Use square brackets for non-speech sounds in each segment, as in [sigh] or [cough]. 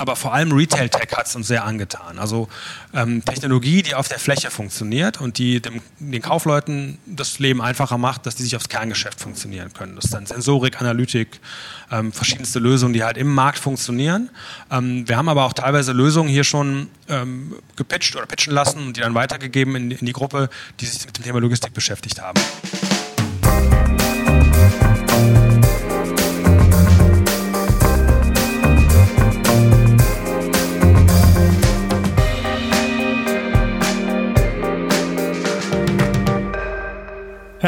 aber vor allem Retail Tech hat es uns sehr angetan. Also ähm, Technologie, die auf der Fläche funktioniert und die dem, den Kaufleuten das Leben einfacher macht, dass die sich aufs Kerngeschäft funktionieren können. Das ist dann Sensorik, Analytik, ähm, verschiedenste Lösungen, die halt im Markt funktionieren. Ähm, wir haben aber auch teilweise Lösungen hier schon ähm, gepitcht oder pitchen lassen und die dann weitergegeben in, in die Gruppe, die sich mit dem Thema Logistik beschäftigt haben.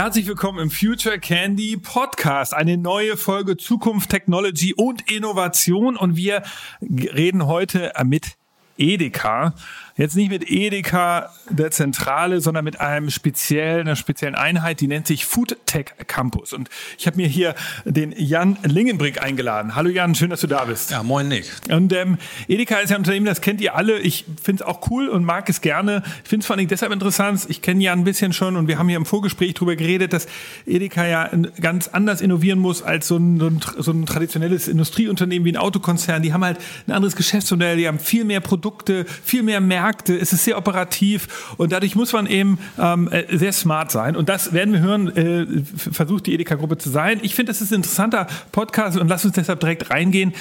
Herzlich willkommen im Future Candy Podcast. Eine neue Folge Zukunft, Technology und Innovation. Und wir reden heute mit Edeka. Jetzt nicht mit Edeka der Zentrale, sondern mit einem speziellen, einer speziellen Einheit, die nennt sich Food Tech Campus. Und ich habe mir hier den Jan Lingenbrick eingeladen. Hallo Jan, schön, dass du da bist. Ja, moin Nick. Und ähm, Edeka ist ja ein Unternehmen, das kennt ihr alle. Ich finde es auch cool und mag es gerne. Ich finde es vor allem deshalb interessant. Ich kenne Jan ein bisschen schon und wir haben hier im Vorgespräch darüber geredet, dass Edeka ja ganz anders innovieren muss als so ein, so ein, so ein traditionelles Industrieunternehmen wie ein Autokonzern. Die haben halt ein anderes Geschäftsmodell, die haben viel mehr Produkte, viel mehr Märkte Märkte, es ist sehr operativ und dadurch muss man eben ähm, äh, sehr smart sein. Und das werden wir hören, äh, versucht die Edeka-Gruppe zu sein. Ich finde, das ist ein interessanter Podcast und lass uns deshalb direkt reingehen.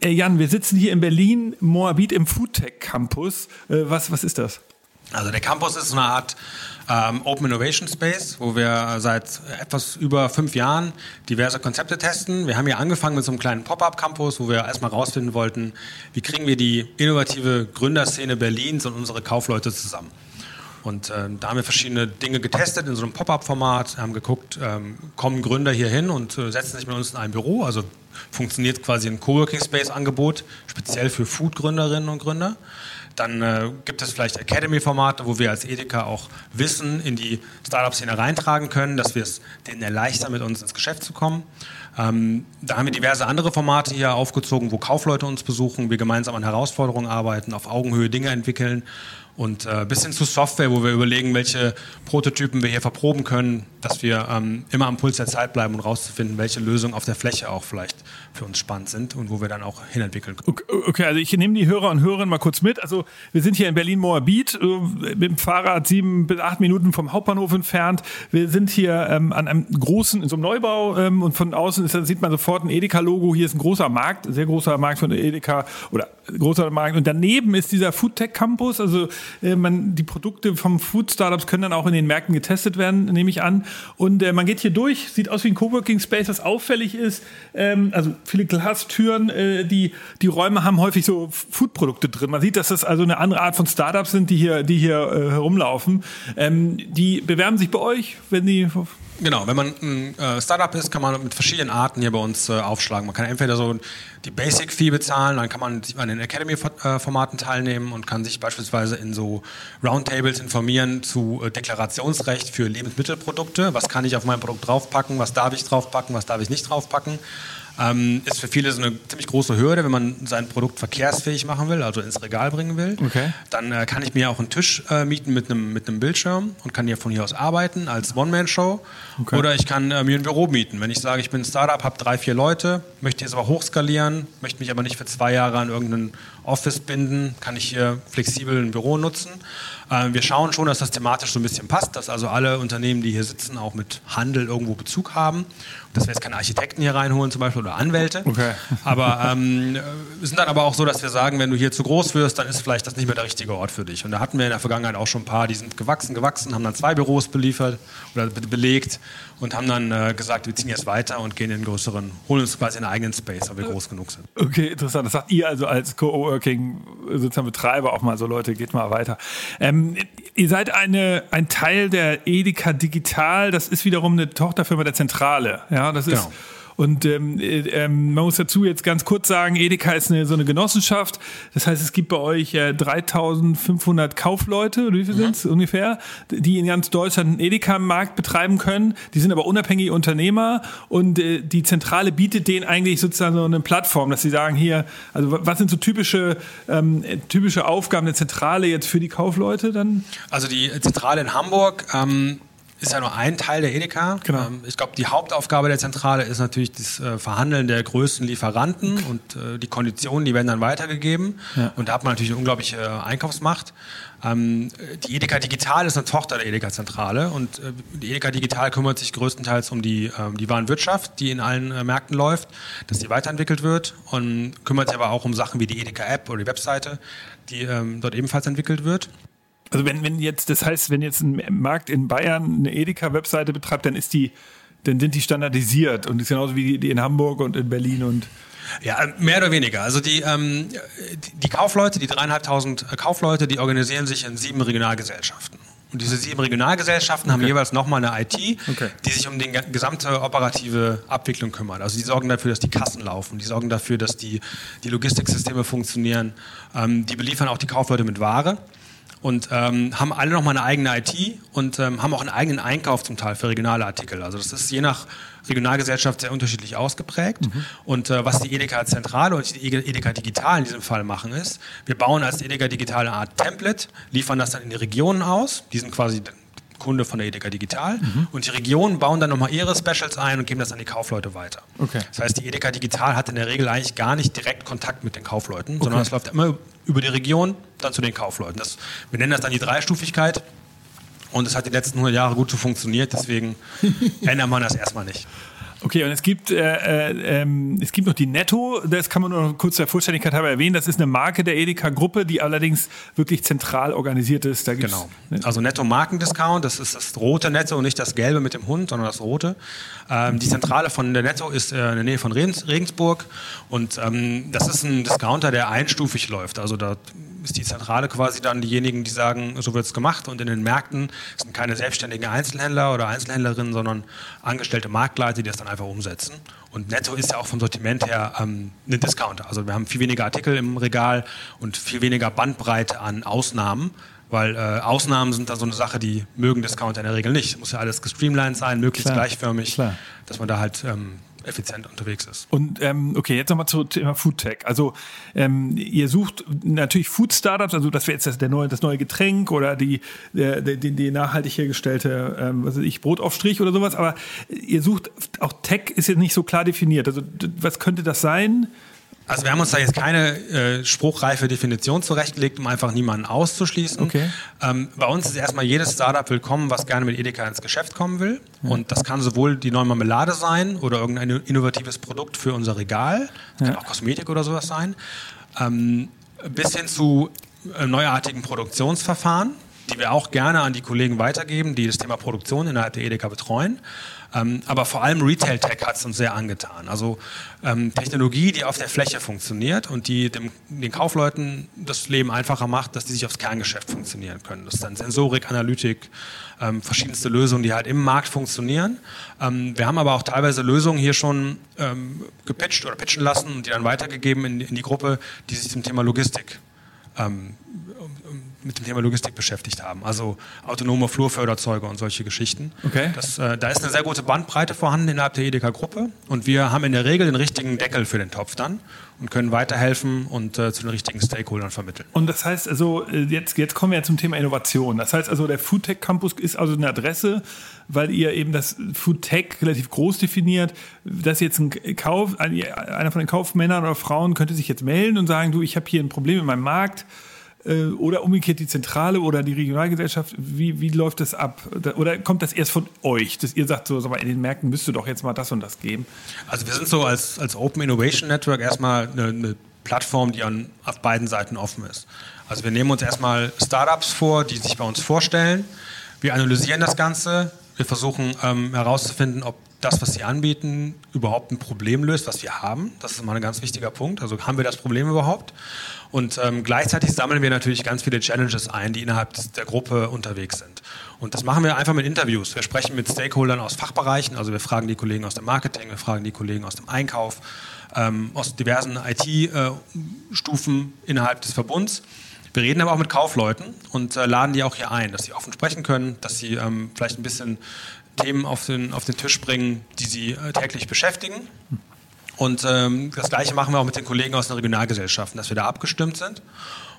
Äh, Jan, wir sitzen hier in Berlin, Moabit im Foodtech Campus. Äh, was, was ist das? Also der Campus ist eine Art ähm, Open Innovation Space, wo wir seit etwas über fünf Jahren diverse Konzepte testen. Wir haben hier angefangen mit so einem kleinen Pop-up-Campus, wo wir erstmal rausfinden wollten, wie kriegen wir die innovative Gründerszene Berlins und unsere Kaufleute zusammen. Und ähm, da haben wir verschiedene Dinge getestet in so einem Pop-up-Format, haben geguckt, ähm, kommen Gründer hier hin und äh, setzen sich mit uns in ein Büro, also funktioniert quasi ein Coworking Space-Angebot, speziell für Food-Gründerinnen und Gründer. Dann äh, gibt es vielleicht Academy-Formate, wo wir als Edeka auch Wissen in die Startup-Szene reintragen können, dass wir es denen erleichtern, mit uns ins Geschäft zu kommen. Ähm, da haben wir diverse andere Formate hier aufgezogen, wo Kaufleute uns besuchen, wir gemeinsam an Herausforderungen arbeiten, auf Augenhöhe Dinge entwickeln und äh, bis hin zu Software, wo wir überlegen, welche Prototypen wir hier verproben können, dass wir ähm, immer am Puls der Zeit bleiben und rauszufinden, welche Lösungen auf der Fläche auch vielleicht für uns spannend sind und wo wir dann auch hinentwickeln können. Okay, also ich nehme die Hörer und Hörerinnen mal kurz mit. Also wir sind hier in Berlin-Moabit, äh, mit dem Fahrrad sieben bis acht Minuten vom Hauptbahnhof entfernt. Wir sind hier ähm, an einem großen, in so einem Neubau ähm, und von außen ist, sieht man sofort ein Edeka-Logo. Hier ist ein großer Markt, sehr großer Markt von Edeka oder großer Markt. Und daneben ist dieser Foodtech Campus, also äh, man, die Produkte vom Food Startups können dann auch in den Märkten getestet werden, nehme ich an. Und äh, man geht hier durch, sieht aus wie ein Coworking Space, was auffällig ist. Ähm, also viele Glastüren, äh, die, die Räume haben häufig so Foodprodukte drin. Man sieht, dass das also eine andere Art von Startups sind, die hier, die hier äh, herumlaufen. Ähm, die bewerben sich bei euch, wenn die Genau, wenn man ein äh, Startup ist, kann man mit verschiedenen Arten hier bei uns äh, aufschlagen. Man kann entweder so die Basic Fee bezahlen, dann kann man an den Academy-Formaten teilnehmen und kann sich beispielsweise in so Roundtables informieren zu äh, Deklarationsrecht für Lebensmittelprodukte. Was kann ich auf mein Produkt draufpacken? Was darf ich draufpacken? Was darf ich nicht draufpacken? Ähm, ist für viele so eine ziemlich große Hürde, wenn man sein Produkt verkehrsfähig machen will, also ins Regal bringen will. Okay. Dann äh, kann ich mir auch einen Tisch äh, mieten mit einem mit Bildschirm und kann hier von hier aus arbeiten als One-Man-Show. Okay. Oder ich kann äh, mir ein Büro mieten. Wenn ich sage, ich bin ein Startup, habe drei, vier Leute, möchte jetzt aber hochskalieren, möchte mich aber nicht für zwei Jahre an irgendeinen Office binden, kann ich hier flexibel ein Büro nutzen. Ähm, wir schauen schon, dass das thematisch so ein bisschen passt, dass also alle Unternehmen, die hier sitzen, auch mit Handel irgendwo Bezug haben. Dass wir jetzt keine Architekten hier reinholen zum Beispiel oder Anwälte. Okay. Aber ähm, wir sind dann aber auch so, dass wir sagen, wenn du hier zu groß wirst, dann ist vielleicht das nicht mehr der richtige Ort für dich. Und da hatten wir in der Vergangenheit auch schon ein paar, die sind gewachsen, gewachsen, haben dann zwei Büros beliefert oder belegt und haben dann äh, gesagt, wir ziehen jetzt weiter und gehen in größeren, holen uns quasi einen eigenen Space, weil wir groß genug sind. Okay, interessant. Das sagt ihr also als Co-working sozusagen Betreiber auch mal so, Leute, geht mal weiter. Ähm, ihr seid eine, ein Teil der Edeka Digital, das ist wiederum eine Tochterfirma der Zentrale. Ja, das ist. Und ähm, äh, ähm, man muss dazu jetzt ganz kurz sagen, Edeka ist eine, so eine Genossenschaft. Das heißt, es gibt bei euch äh, 3500 Kaufleute, oder wie viel mhm. sind es ungefähr, die in ganz Deutschland einen Edeka-Markt betreiben können. Die sind aber unabhängige Unternehmer und äh, die Zentrale bietet denen eigentlich sozusagen so eine Plattform, dass sie sagen, hier, also was sind so typische, ähm, typische Aufgaben der Zentrale jetzt für die Kaufleute dann? Also die Zentrale in Hamburg ähm ist ja nur ein Teil der Edeka. Genau. Ähm, ich glaube, die Hauptaufgabe der Zentrale ist natürlich das äh, Verhandeln der größten Lieferanten und äh, die Konditionen, die werden dann weitergegeben. Ja. Und da hat man natürlich eine unglaubliche äh, Einkaufsmacht. Ähm, die Edeka Digital ist eine Tochter der Edeka Zentrale und äh, die Edeka Digital kümmert sich größtenteils um die, ähm, die Warenwirtschaft, die in allen äh, Märkten läuft, dass die weiterentwickelt wird und kümmert sich aber auch um Sachen wie die Edeka App oder die Webseite, die ähm, dort ebenfalls entwickelt wird. Also wenn, wenn jetzt, das heißt, wenn jetzt ein Markt in Bayern eine Edeka-Webseite betreibt, dann ist die, dann sind die standardisiert und ist genauso wie die in Hamburg und in Berlin und Ja, mehr oder weniger. Also die, ähm, die- Kaufleute, die dreieinhalbtausend äh, Kaufleute, die organisieren sich in sieben Regionalgesellschaften. Und diese sieben Regionalgesellschaften haben jeweils nochmal eine IT, Okay. die sich um die ge- gesamte operative Abwicklung kümmert. Also die sorgen dafür, dass die Kassen laufen, die sorgen dafür, dass die, die Logistiksysteme funktionieren, ähm, die beliefern auch die Kaufleute mit Ware und ähm, haben alle nochmal eine eigene IT und ähm, haben auch einen eigenen Einkauf zum Teil für regionale Artikel. Also das ist je nach Regionalgesellschaft sehr unterschiedlich ausgeprägt. Und äh, was die Edeka Zentrale und die Edeka Digital in diesem Fall machen, ist, wir bauen als Edeka Digital eine Art Template, liefern das dann in die Regionen aus. Die sind quasi Kunde von der Edeka Digital. Und die Regionen bauen dann nochmal ihre Specials ein und geben das an die Kaufleute weiter. Okay. Das heißt, die Edeka Digital hat in der Regel eigentlich gar nicht direkt Kontakt mit den Kaufleuten, sondern es läuft immer über die Region dann zu den Kaufleuten. Das, wir nennen das dann die Dreistufigkeit. Und es hat die letzten 100 Jahre gut so funktioniert, deswegen [laughs] ändert man das erstmal nicht. Okay, und es gibt, äh, äh, ähm, es gibt noch die Netto, das kann man nur noch kurz der Vollständigkeit halber erwähnen. Das ist eine Marke der Edeka-Gruppe, die allerdings wirklich zentral organisiert ist. Genau. Also Netto Markendiscount, das ist das rote Netto und nicht das gelbe mit dem Hund, sondern das rote. Ähm, die Zentrale von der Netto ist äh, in der Nähe von Regens- Regensburg und ähm, das ist ein Discounter, der einstufig läuft. Also da ist die Zentrale quasi dann diejenigen, die sagen, so wird es gemacht und in den Märkten sind keine selbstständigen Einzelhändler oder Einzelhändlerinnen, sondern angestellte Marktleiter, die das dann einfach umsetzen. Und Netto ist ja auch vom Sortiment her ähm, ein Discounter. Also wir haben viel weniger Artikel im Regal und viel weniger Bandbreite an Ausnahmen. Weil äh, Ausnahmen sind dann so eine Sache, die mögen Discounter in der Regel nicht. Muss ja alles gestreamlined sein, möglichst Klar, gleichförmig, klar. dass man da halt ähm, effizient unterwegs ist. Und ähm, okay, jetzt nochmal zum Thema Foodtech. Also ähm, ihr sucht natürlich Food Startups, also das wäre jetzt das, der neue, das neue Getränk oder die, der, die, die nachhaltig hergestellte, ähm, was weiß ich, Brotaufstrich oder sowas. Aber ihr sucht auch Tech ist jetzt nicht so klar definiert. Also was könnte das sein? Also wir haben uns da jetzt keine äh, spruchreife Definition zurechtgelegt, um einfach niemanden auszuschließen. Okay. Ähm, bei uns ist erstmal jedes Startup willkommen, was gerne mit Edeka ins Geschäft kommen will. Und das kann sowohl die neue Marmelade sein oder irgendein innovatives Produkt für unser Regal, kann auch Kosmetik oder sowas sein, ähm, bis hin zu äh, neuartigen Produktionsverfahren, die wir auch gerne an die Kollegen weitergeben, die das Thema Produktion innerhalb der Edeka betreuen. Ähm, aber vor allem Retail Tech hat es uns sehr angetan. Also ähm, Technologie, die auf der Fläche funktioniert und die dem, den Kaufleuten das Leben einfacher macht, dass die sich aufs Kerngeschäft funktionieren können. Das ist dann Sensorik, Analytik, ähm, verschiedenste Lösungen, die halt im Markt funktionieren. Ähm, wir haben aber auch teilweise Lösungen hier schon ähm, gepitcht oder pitchen lassen und die dann weitergegeben in, in die Gruppe, die sich zum Thema Logistik ähm, mit dem Thema Logistik beschäftigt haben. Also autonome Flurförderzeuge und solche Geschichten. Okay. Das, äh, da ist eine sehr gute Bandbreite vorhanden innerhalb der Edeka-Gruppe und wir haben in der Regel den richtigen Deckel für den Topf dann und können weiterhelfen und äh, zu den richtigen Stakeholdern vermitteln. Und das heißt also, äh, jetzt, jetzt kommen wir ja zum Thema Innovation. Das heißt also, der Foodtech Campus ist also eine Adresse, weil ihr eben das Foodtech relativ groß definiert, dass jetzt ein Kauf, ein- einer von den Kaufmännern oder Frauen könnte sich jetzt melden und sagen, du, ich habe hier ein Problem in meinem Markt. Äh, Oder umgekehrt die Zentrale oder die Regionalgesellschaft, wie, wie läuft das ab? Oder kommt das erst von euch, dass ihr sagt, so, sag in den Märkten müsste doch jetzt mal das und das geben? Also wir sind so als, als Open Innovation Network erstmal eine, eine Plattform, die an, auf beiden Seiten offen ist. Also wir nehmen uns erstmal Startups vor, die sich bei uns vorstellen. Wir analysieren das Ganze. Wir versuchen ähm, herauszufinden, ob das, was sie anbieten, überhaupt ein Problem löst, was wir haben. Das ist immer ein ganz wichtiger Punkt. Also haben wir das Problem überhaupt? Und ähm, gleichzeitig sammeln wir natürlich ganz viele Challenges ein, die innerhalb der Gruppe unterwegs sind. Und das machen wir einfach mit Interviews. Wir sprechen mit Stakeholdern aus Fachbereichen, also wir fragen die Kollegen aus dem Marketing, wir fragen die Kollegen aus dem Einkauf, ähm, aus diversen IT-Stufen innerhalb des Verbunds. Wir reden aber auch mit Kaufleuten und äh, laden die auch hier ein, dass sie offen sprechen können, dass sie ähm, vielleicht ein bisschen Themen auf den, auf den Tisch bringen, die sie äh, täglich beschäftigen. Und ähm, das Gleiche machen wir auch mit den Kollegen aus den Regionalgesellschaften, dass wir da abgestimmt sind.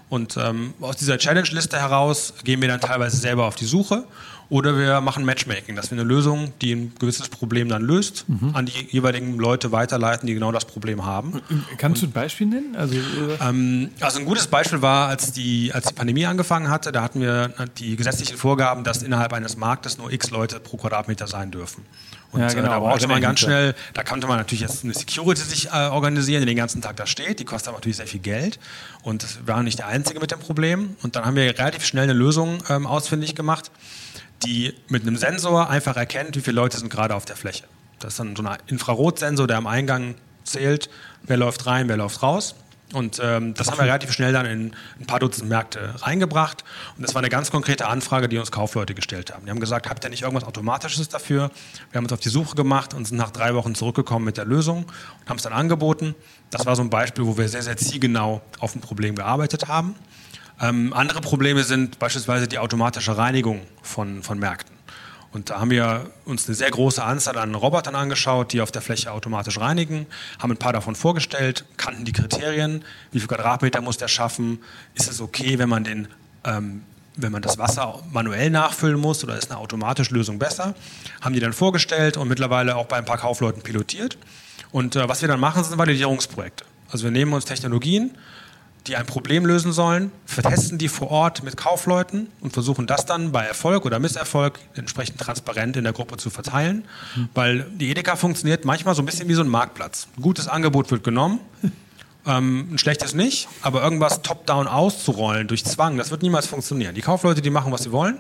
Und ähm, aus dieser Challenge-Liste heraus gehen wir dann teilweise selber auf die Suche oder wir machen Matchmaking, dass wir eine Lösung, die ein gewisses Problem dann löst, mhm. an die jeweiligen Leute weiterleiten, die genau das Problem haben. Kannst Und, du ein Beispiel nennen? Also, ähm, also ein gutes Beispiel war, als die, als die Pandemie angefangen hatte, da hatten wir die gesetzlichen Vorgaben, dass innerhalb eines Marktes nur x Leute pro Quadratmeter sein dürfen. Und ja, äh, genau. äh, da brauchte man ganz schnell, da konnte man natürlich jetzt eine Security sich äh, organisieren, die den ganzen Tag da steht. Die kostet aber natürlich sehr viel Geld. Und das war nicht der Einzige mit dem Problem. Und dann haben wir relativ schnell eine Lösung ähm, ausfindig gemacht, die mit einem Sensor einfach erkennt, wie viele Leute sind gerade auf der Fläche. Das ist dann so ein Infrarotsensor, der am Eingang zählt, wer läuft rein, wer läuft raus. Und ähm, das haben wir relativ schnell dann in ein paar Dutzend Märkte reingebracht. Und das war eine ganz konkrete Anfrage, die uns Kaufleute gestellt haben. Die haben gesagt, habt ihr nicht irgendwas Automatisches dafür? Wir haben uns auf die Suche gemacht und sind nach drei Wochen zurückgekommen mit der Lösung und haben es dann angeboten. Das war so ein Beispiel, wo wir sehr, sehr zielgenau auf ein Problem gearbeitet haben. Ähm, andere Probleme sind beispielsweise die automatische Reinigung von, von Märkten. Und da haben wir uns eine sehr große Anzahl an Robotern angeschaut, die auf der Fläche automatisch reinigen, haben ein paar davon vorgestellt, kannten die Kriterien, wie viel Quadratmeter muss der schaffen, ist es okay, wenn man den ähm, wenn man das Wasser manuell nachfüllen muss oder ist eine automatische Lösung besser, haben die dann vorgestellt und mittlerweile auch bei ein paar Kaufleuten pilotiert. Und äh, was wir dann machen, sind Validierungsprojekte. Also wir nehmen uns Technologien, die ein Problem lösen sollen, vertesten die vor Ort mit Kaufleuten und versuchen das dann bei Erfolg oder Misserfolg entsprechend transparent in der Gruppe zu verteilen. Mhm. Weil die Edeka funktioniert manchmal so ein bisschen wie so ein Marktplatz. Ein gutes Angebot wird genommen, [laughs] ähm, ein schlechtes nicht, aber irgendwas top-down auszurollen durch Zwang, das wird niemals funktionieren. Die Kaufleute, die machen, was sie wollen.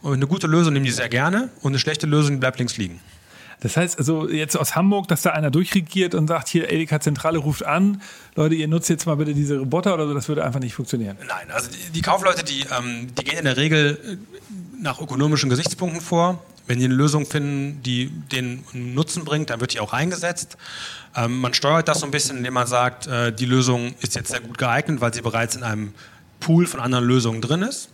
Und eine gute Lösung nehmen die sehr gerne und eine schlechte Lösung bleibt links liegen. Das heißt also jetzt aus Hamburg, dass da einer durchregiert und sagt, hier Edeka Zentrale ruft an, Leute, ihr nutzt jetzt mal bitte diese Roboter oder so, das würde einfach nicht funktionieren. Nein, also die, die Kaufleute, die, ähm, die gehen in der Regel äh, nach ökonomischen Gesichtspunkten vor. Wenn die eine Lösung finden, die den Nutzen bringt, dann wird die auch eingesetzt. Ähm, man steuert das so ein bisschen, indem man sagt, äh, die Lösung ist jetzt sehr gut geeignet, weil sie bereits in einem Pool von anderen Lösungen drin ist.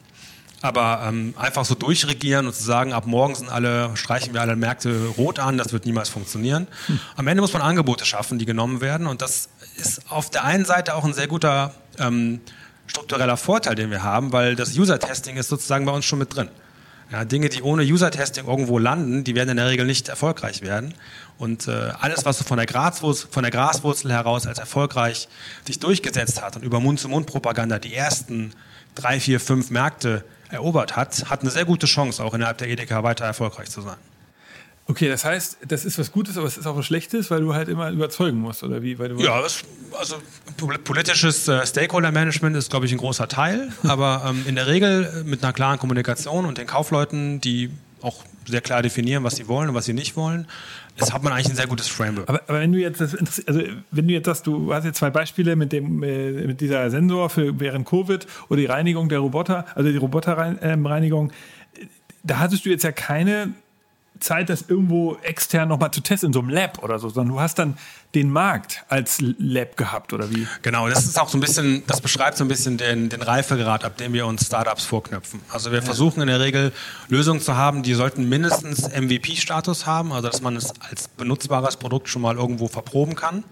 Aber ähm, einfach so durchregieren und zu sagen, ab morgen sind alle, streichen wir alle Märkte rot an, das wird niemals funktionieren. Hm. Am Ende muss man Angebote schaffen, die genommen werden. Und das ist auf der einen Seite auch ein sehr guter ähm, struktureller Vorteil, den wir haben, weil das User-Testing ist sozusagen bei uns schon mit drin. Ja, Dinge, die ohne User-Testing irgendwo landen, die werden in der Regel nicht erfolgreich werden. Und äh, alles, was so von der, Graswurzel, von der Graswurzel heraus als erfolgreich sich durchgesetzt hat und über Mund-zu-Mund-Propaganda die ersten drei, vier, fünf Märkte erobert hat, hat eine sehr gute Chance, auch innerhalb der Edeka weiter erfolgreich zu sein. Okay, das heißt, das ist was Gutes, aber es ist auch was Schlechtes, weil du halt immer überzeugen musst, oder wie? ja, das, also politisches äh, Stakeholder-Management ist, glaube ich, ein großer Teil, [laughs] aber ähm, in der Regel äh, mit einer klaren Kommunikation und den Kaufleuten, die auch sehr klar definieren, was sie wollen und was sie nicht wollen, das hat man eigentlich ein sehr gutes Framework. Aber, aber wenn du jetzt das also wenn du jetzt sagst, du hast jetzt zwei Beispiele mit dem äh, mit dieser Sensor für während Covid oder die Reinigung der Roboter, also die Roboterreinigung, da hattest du jetzt ja keine Zeit, das irgendwo extern nochmal zu testen, in so einem Lab oder so, sondern du hast dann den Markt als Lab gehabt oder wie? Genau, das ist auch so ein bisschen, das beschreibt so ein bisschen den, den Reifegrad, ab dem wir uns Startups vorknöpfen. Also wir versuchen in der Regel Lösungen zu haben, die sollten mindestens MVP-Status haben, also dass man es als benutzbares Produkt schon mal irgendwo verproben kann.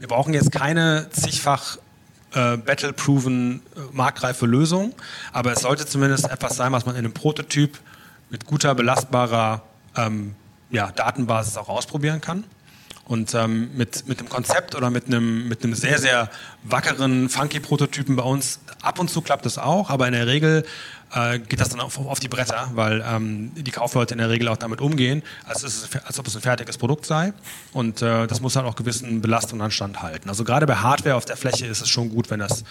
Wir brauchen jetzt keine zigfach äh, battle-proven äh, marktreife Lösung, aber es sollte zumindest etwas sein, was man in einem Prototyp mit guter, belastbarer ähm, ja, Datenbasis auch ausprobieren kann. Und ähm, mit, mit einem Konzept oder mit einem, mit einem sehr, sehr wackeren, funky Prototypen bei uns, ab und zu klappt das auch, aber in der Regel äh, geht das dann auf, auf die Bretter, weil ähm, die Kaufleute in der Regel auch damit umgehen, als, es, als ob es ein fertiges Produkt sei. Und äh, das muss dann auch gewissen Belastungen anstand halten. Also gerade bei Hardware auf der Fläche ist es schon gut, wenn das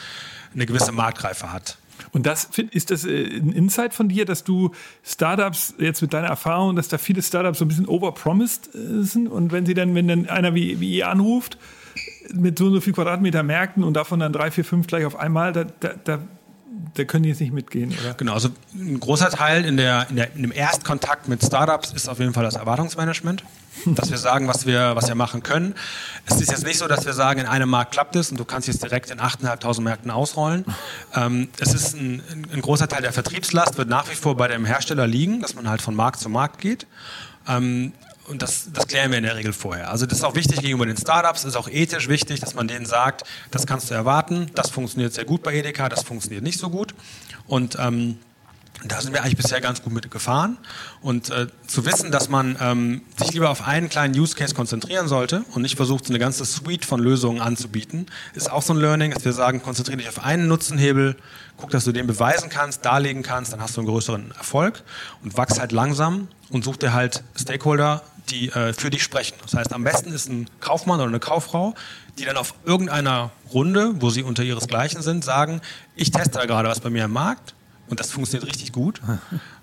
eine gewisse Marktreife hat. Und das ist das äh, ein Insight von dir, dass du Startups jetzt mit deiner Erfahrung, dass da viele Startups so ein bisschen overpromised äh, sind und wenn sie dann, wenn dann einer wie, wie ihr anruft mit so und so viel Quadratmeter Märkten und davon dann drei, vier, fünf gleich auf einmal, da, da, da da können die jetzt nicht mitgehen, oder? Genau, also ein großer Teil in, der, in, der, in dem Erstkontakt mit Startups ist auf jeden Fall das Erwartungsmanagement dass wir sagen, was wir, was wir machen können. Es ist jetzt nicht so, dass wir sagen, in einem Markt klappt es und du kannst jetzt direkt in 8.500 Märkten ausrollen. Ähm, es ist ein, ein, großer Teil der Vertriebslast, wird nach wie vor bei dem Hersteller liegen, dass man halt von Markt zu Markt geht. Ähm, und das, das klären wir in der Regel vorher. Also das ist auch wichtig gegenüber den Startups, ist auch ethisch wichtig, dass man denen sagt, das kannst du erwarten, das funktioniert sehr gut bei Edeka, das funktioniert nicht so gut. Und ähm, da sind wir eigentlich bisher ganz gut mit gefahren. Und äh, zu wissen, dass man ähm, sich lieber auf einen kleinen Use Case konzentrieren sollte und nicht versucht, so eine ganze Suite von Lösungen anzubieten, ist auch so ein Learning, dass wir sagen, konzentriere dich auf einen Nutzenhebel, guck, dass du den beweisen kannst, darlegen kannst, dann hast du einen größeren Erfolg und wachs halt langsam und such dir halt Stakeholder, die äh, für dich sprechen. Das heißt, am besten ist ein Kaufmann oder eine Kauffrau, die dann auf irgendeiner Runde, wo sie unter ihresgleichen sind, sagen, ich teste da gerade was bei mir im Markt und das funktioniert richtig gut,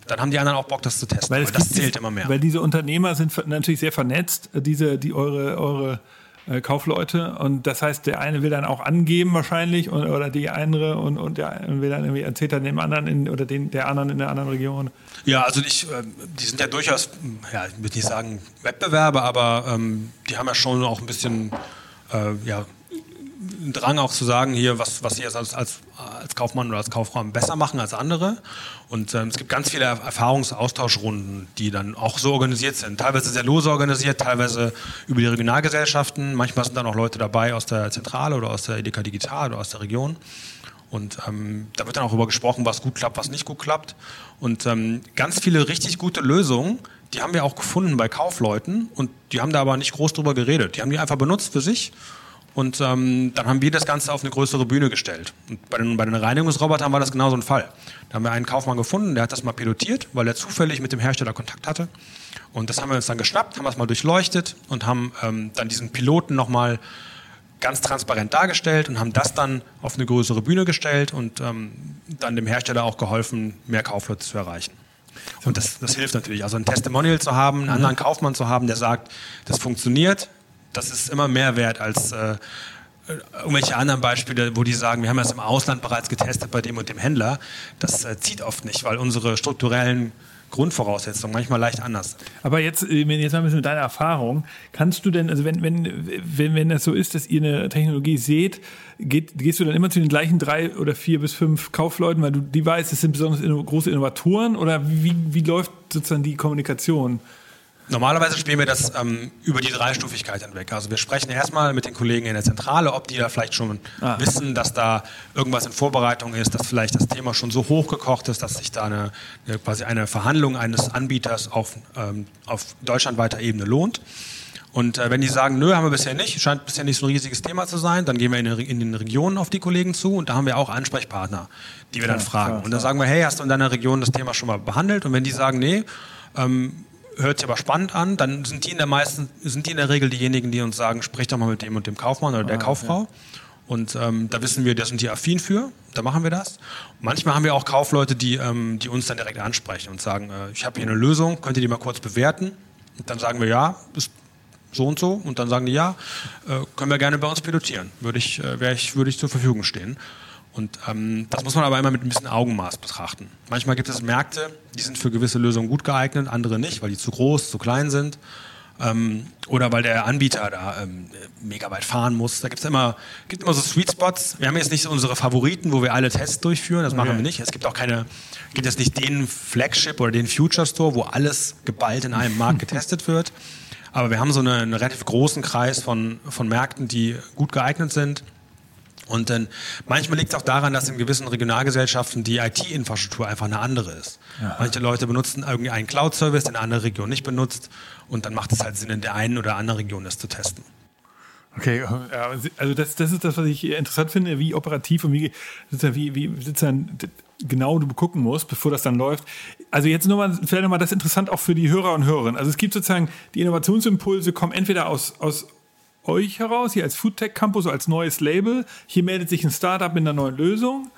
dann haben die anderen auch Bock, das zu testen. Weil das gibt- zählt immer mehr. Weil diese Unternehmer sind natürlich sehr vernetzt, äh, diese, die eure, eure äh, Kaufleute. Und das heißt, der eine will dann auch angeben wahrscheinlich und, oder die andere und, und der eine will dann irgendwie erzählt dann dem anderen in, oder den, der anderen in der anderen Region. Ja, also ich, ähm, die sind ja durchaus, ja, ich würde nicht sagen Wettbewerber, aber ähm, die haben ja schon auch ein bisschen äh, ja, einen Drang auch zu sagen, hier, was, was sie als, als, als Kaufmann oder als Kauffrau besser machen als andere. Und ähm, es gibt ganz viele Erfahrungsaustauschrunden, die dann auch so organisiert sind. Teilweise sehr lose organisiert, teilweise über die Regionalgesellschaften. Manchmal sind dann auch Leute dabei aus der Zentrale oder aus der EDK Digital oder aus der Region. Und ähm, da wird dann auch über gesprochen, was gut klappt, was nicht gut klappt. Und ähm, ganz viele richtig gute Lösungen, die haben wir auch gefunden bei Kaufleuten und die haben da aber nicht groß drüber geredet. Die haben die einfach benutzt für sich und ähm, dann haben wir das Ganze auf eine größere Bühne gestellt. Und bei den, bei den Reinigungsrobotern war das genau so ein Fall. Da haben wir einen Kaufmann gefunden, der hat das mal pilotiert, weil er zufällig mit dem Hersteller Kontakt hatte. Und das haben wir uns dann geschnappt, haben das mal durchleuchtet und haben ähm, dann diesen Piloten nochmal ganz transparent dargestellt und haben das dann auf eine größere Bühne gestellt und ähm, dann dem Hersteller auch geholfen, mehr Kaufleute zu erreichen. Und das, das hilft natürlich. Also ein Testimonial zu haben, einen anderen Kaufmann zu haben, der sagt, das funktioniert, das ist immer mehr wert als äh, irgendwelche anderen Beispiele, wo die sagen, wir haben das im Ausland bereits getestet bei dem und dem Händler. Das äh, zieht oft nicht, weil unsere strukturellen Grundvoraussetzungen manchmal leicht anders. Aber jetzt, äh, jetzt mal ein bisschen mit deiner Erfahrung, kannst du denn, also wenn, wenn, wenn, wenn das so ist, dass ihr eine Technologie seht, geht, gehst du dann immer zu den gleichen drei oder vier bis fünf Kaufleuten, weil du die weißt, es sind besonders große Innovatoren oder wie, wie läuft sozusagen die Kommunikation? Normalerweise spielen wir das ähm, über die Dreistufigkeit hinweg. Also wir sprechen erstmal mit den Kollegen in der Zentrale, ob die da vielleicht schon Ah. wissen, dass da irgendwas in Vorbereitung ist, dass vielleicht das Thema schon so hochgekocht ist, dass sich da eine, eine quasi eine Verhandlung eines Anbieters auf, ähm, auf deutschlandweiter Ebene lohnt. Und äh, wenn die sagen, nö, haben wir bisher nicht, scheint bisher nicht so ein riesiges Thema zu sein, dann gehen wir in, den in den Regionen auf die Kollegen zu und da haben wir auch Ansprechpartner, die wir dann fragen. klar, und dann sagen wir, hey, hast du in deiner Region das Thema schon mal behandelt? Und wenn die sagen, nee, ähm, hört sich aber spannend an, dann sind die in der meisten, sind die in der Regel diejenigen, die uns sagen, sprich doch mal mit dem und dem Kaufmann oder der Kauffrau. Und ähm, da wissen wir, da sind die affin für, da machen wir das. Manchmal haben wir auch Kaufleute, die, ähm, die uns dann direkt ansprechen und sagen, äh, ich habe hier eine Lösung, könnt ihr die mal kurz bewerten? Und dann sagen wir, ja, ist so und so. Und dann sagen die, ja, äh, können wir gerne bei uns pilotieren. Würde ich, äh, wäre ich, würde ich zur Verfügung stehen. Und ähm, das muss man aber immer mit ein bisschen Augenmaß betrachten. Manchmal gibt es Märkte, die sind für gewisse Lösungen gut geeignet, andere nicht, weil die zu groß, zu klein sind. Ähm, oder weil der Anbieter da ähm, mega weit fahren muss. Da gibt es immer, gibt immer so Sweet Spots. Wir haben jetzt nicht so unsere Favoriten, wo wir alle Tests durchführen. Das machen wir nicht. Es gibt auch keine, gibt jetzt nicht den Flagship oder den Future Store, wo alles geballt in einem Markt [laughs] getestet wird. Aber wir haben so eine, einen relativ großen Kreis von, von Märkten, die gut geeignet sind. Und dann manchmal liegt es auch daran, dass in gewissen Regionalgesellschaften die IT-Infrastruktur einfach eine andere ist. Manche Leute benutzen irgendwie einen Cloud-Service, den eine andere Region nicht benutzt. Und dann macht es halt Sinn, in der einen oder anderen Region das zu testen. Okay, ja, also das, das ist das, was ich interessant finde, wie operativ und wie, wie, wie sozusagen genau du gucken musst, bevor das dann läuft. Also jetzt nochmal, vielleicht nochmal das interessant auch für die Hörer und Hörerinnen. Also es gibt sozusagen, die Innovationsimpulse kommen entweder aus, aus euch heraus, hier als Foodtech Campus, als neues Label. Hier meldet sich ein Startup mit einer neuen Lösung.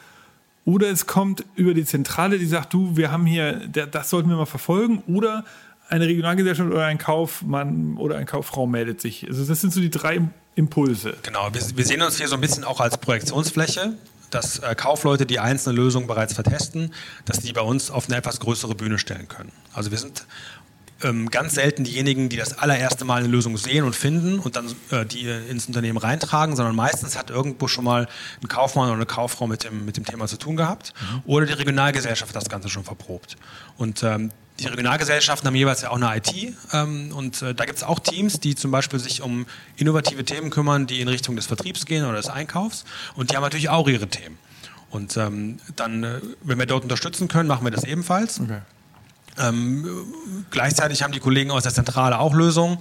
Oder es kommt über die Zentrale, die sagt, du, wir haben hier, das sollten wir mal verfolgen. Oder eine Regionalgesellschaft oder ein Kaufmann oder eine Kauffrau meldet sich. Also das sind so die drei Impulse. Genau, wir, wir sehen uns hier so ein bisschen auch als Projektionsfläche, dass äh, Kaufleute, die einzelne Lösungen bereits vertesten, dass die bei uns auf eine etwas größere Bühne stellen können. Also wir sind ähm, ganz selten diejenigen, die das allererste Mal eine Lösung sehen und finden und dann äh, die ins Unternehmen reintragen, sondern meistens hat irgendwo schon mal ein Kaufmann oder eine Kauffrau mit dem, mit dem Thema zu tun gehabt oder die Regionalgesellschaft das Ganze schon verprobt. Und ähm, die Regionalgesellschaften haben jeweils ja auch eine IT ähm, und äh, da gibt es auch Teams, die zum Beispiel sich um innovative Themen kümmern, die in Richtung des Vertriebs gehen oder des Einkaufs und die haben natürlich auch ihre Themen. Und ähm, dann, äh, wenn wir dort unterstützen können, machen wir das ebenfalls. Okay. Ähm, gleichzeitig haben die Kollegen aus der Zentrale auch Lösungen,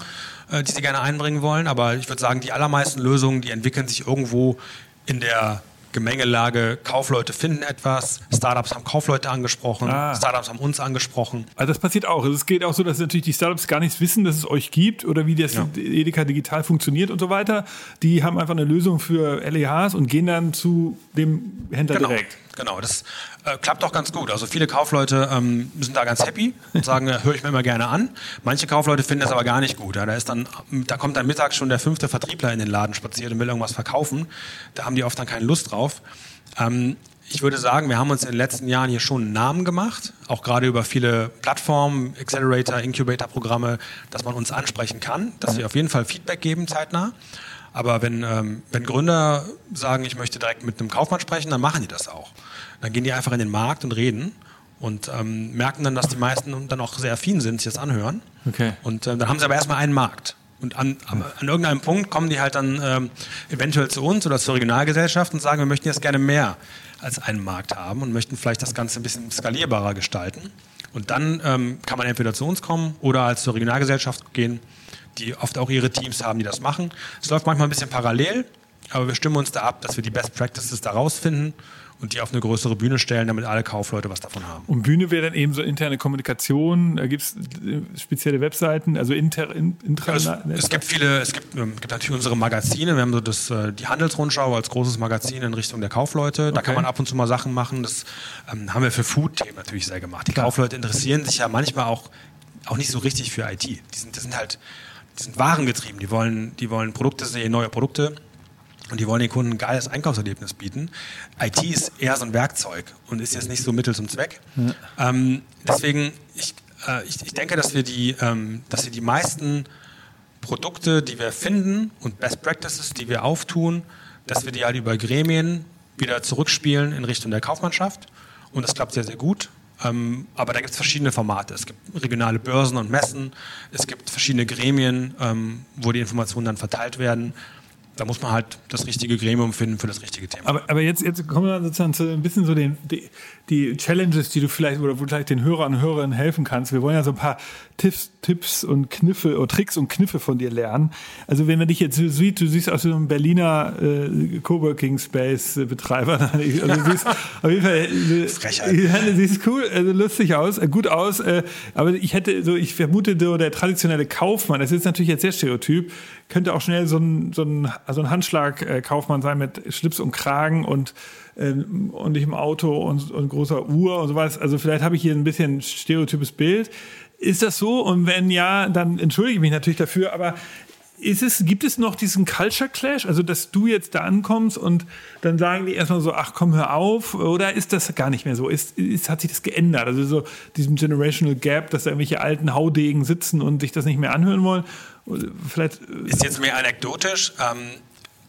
äh, die sie gerne einbringen wollen, aber ich würde sagen, die allermeisten Lösungen, die entwickeln sich irgendwo in der Gemengelage, Kaufleute finden etwas, Startups haben Kaufleute angesprochen, ah. Startups haben uns angesprochen. Also das passiert auch. Also es geht auch so, dass natürlich die Startups gar nichts wissen, dass es euch gibt oder wie das ja. Edeka digital funktioniert und so weiter. Die haben einfach eine Lösung für LEHs und gehen dann zu dem Händler genau. direkt. Genau, das äh, klappt auch ganz gut. Also viele Kaufleute ähm, sind da ganz happy und sagen, äh, höre ich mir immer gerne an. Manche Kaufleute finden das aber gar nicht gut. Ja. Da, ist dann, da kommt dann mittags schon der fünfte Vertriebler in den Laden spaziert und will irgendwas verkaufen. Da haben die oft dann keine Lust drauf. Ähm, ich würde sagen, wir haben uns in den letzten Jahren hier schon einen Namen gemacht, auch gerade über viele Plattformen, Accelerator, Incubator-Programme, dass man uns ansprechen kann, dass wir auf jeden Fall Feedback geben zeitnah. Aber wenn, ähm, wenn Gründer sagen, ich möchte direkt mit einem Kaufmann sprechen, dann machen die das auch. Dann gehen die einfach in den Markt und reden und ähm, merken dann, dass die meisten dann auch sehr affin sind, sich das anhören. Okay. Und äh, dann haben sie aber erstmal einen Markt. Und an, an, an irgendeinem Punkt kommen die halt dann ähm, eventuell zu uns oder zur Regionalgesellschaft und sagen, wir möchten jetzt gerne mehr als einen Markt haben und möchten vielleicht das Ganze ein bisschen skalierbarer gestalten. Und dann ähm, kann man entweder zu uns kommen oder als zur Regionalgesellschaft gehen, die oft auch ihre Teams haben, die das machen. Es läuft manchmal ein bisschen parallel, aber wir stimmen uns da ab, dass wir die Best Practices da rausfinden und die auf eine größere Bühne stellen, damit alle Kaufleute was davon haben. Und Bühne wäre dann eben so interne Kommunikation, da gibt es äh, spezielle Webseiten, also inter, in, intra es, es, gibt viele, es gibt, ähm, gibt, natürlich unsere Magazine, wir haben so das, äh, die Handelsrundschau als großes Magazin in Richtung der Kaufleute, da okay. kann man ab und zu mal Sachen machen, das ähm, haben wir für Food-Themen natürlich sehr gemacht. Die Klar. Kaufleute interessieren sich ja manchmal auch, auch nicht so richtig für IT. Die sind, die sind halt, die sind warengetrieben, die wollen, die wollen Produkte sehen, neue Produkte und die wollen den Kunden ein geiles Einkaufserlebnis bieten. IT ist eher so ein Werkzeug und ist jetzt nicht so Mittel zum Zweck. Ja. Ähm, deswegen, ich, äh, ich, ich, denke, dass wir, die, ähm, dass wir die meisten Produkte, die wir finden und Best Practices, die wir auftun, dass wir die halt über Gremien wieder zurückspielen in Richtung der Kaufmannschaft. Und das klappt sehr, sehr gut. Ähm, aber da gibt es verschiedene Formate. Es gibt regionale Börsen und Messen, es gibt verschiedene Gremien, ähm, wo die Informationen dann verteilt werden da muss man halt das richtige Gremium finden für das richtige Thema. Aber, aber jetzt, jetzt kommen wir sozusagen zu ein bisschen so den, die, die Challenges, die du vielleicht oder wo du vielleicht den Hörern und Hörerinnen helfen kannst. Wir wollen ja so ein paar Tipps, Tipps und Kniffe oder Tricks und Kniffe von dir lernen. Also wenn man dich jetzt sieht, du siehst aus so einem Berliner äh, Coworking Space Betreiber. [laughs] Also du siehst auf jeden Fall äh, Frechheit. Ja, du siehst cool, also lustig aus, äh, gut aus. Äh, aber ich hätte so, ich vermute so der traditionelle Kaufmann, das ist natürlich jetzt sehr stereotyp, könnte auch schnell so ein, so ein, also ein Handschlag-Kaufmann sein mit Schlips und Kragen und ähm, und nicht im Auto und, und großer Uhr und sowas. Also vielleicht habe ich hier ein bisschen stereotypes Bild. Ist das so? Und wenn ja, dann entschuldige ich mich natürlich dafür, aber ist es, gibt es noch diesen Culture Clash? Also, dass du jetzt da ankommst und dann sagen die erstmal so, ach komm, hör auf, oder ist das gar nicht mehr so? Ist, ist, hat sich das geändert? Also so diesem Generational Gap, dass da irgendwelche alten Haudegen sitzen und sich das nicht mehr anhören wollen? Vielleicht. Äh, ist jetzt mehr anekdotisch. Ähm,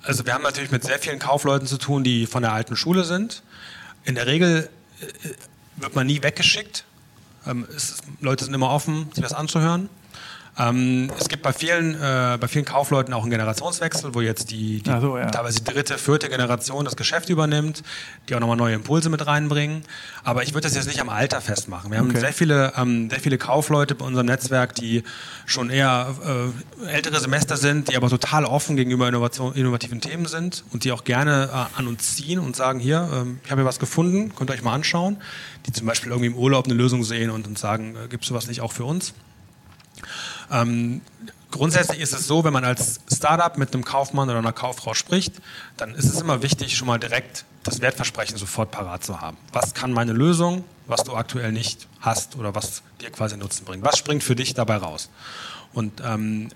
also wir haben natürlich mit sehr vielen Kaufleuten zu tun, die von der alten Schule sind. In der Regel äh, wird man nie weggeschickt. Ähm, Leute sind immer offen, sich das anzuhören. Ähm, es gibt bei vielen, äh, bei vielen Kaufleuten auch einen Generationswechsel, wo jetzt die, die so, ja. teilweise die dritte, vierte Generation das Geschäft übernimmt, die auch nochmal neue Impulse mit reinbringen. Aber ich würde das jetzt nicht am Alter festmachen. Wir haben okay. sehr viele, ähm, sehr viele Kaufleute bei unserem Netzwerk, die schon eher äh, ältere Semester sind, die aber total offen gegenüber Innovation, innovativen Themen sind und die auch gerne äh, an uns ziehen und sagen, hier, ähm, ich habe hier was gefunden, könnt ihr euch mal anschauen. Die zum Beispiel irgendwie im Urlaub eine Lösung sehen und uns sagen, äh, gibt es sowas nicht auch für uns? Ähm, grundsätzlich ist es so, wenn man als Startup mit einem Kaufmann oder einer Kauffrau spricht, dann ist es immer wichtig, schon mal direkt das Wertversprechen sofort parat zu haben. Was kann meine Lösung, was du aktuell nicht hast oder was dir quasi Nutzen bringt? Was springt für dich dabei raus? Und ähm,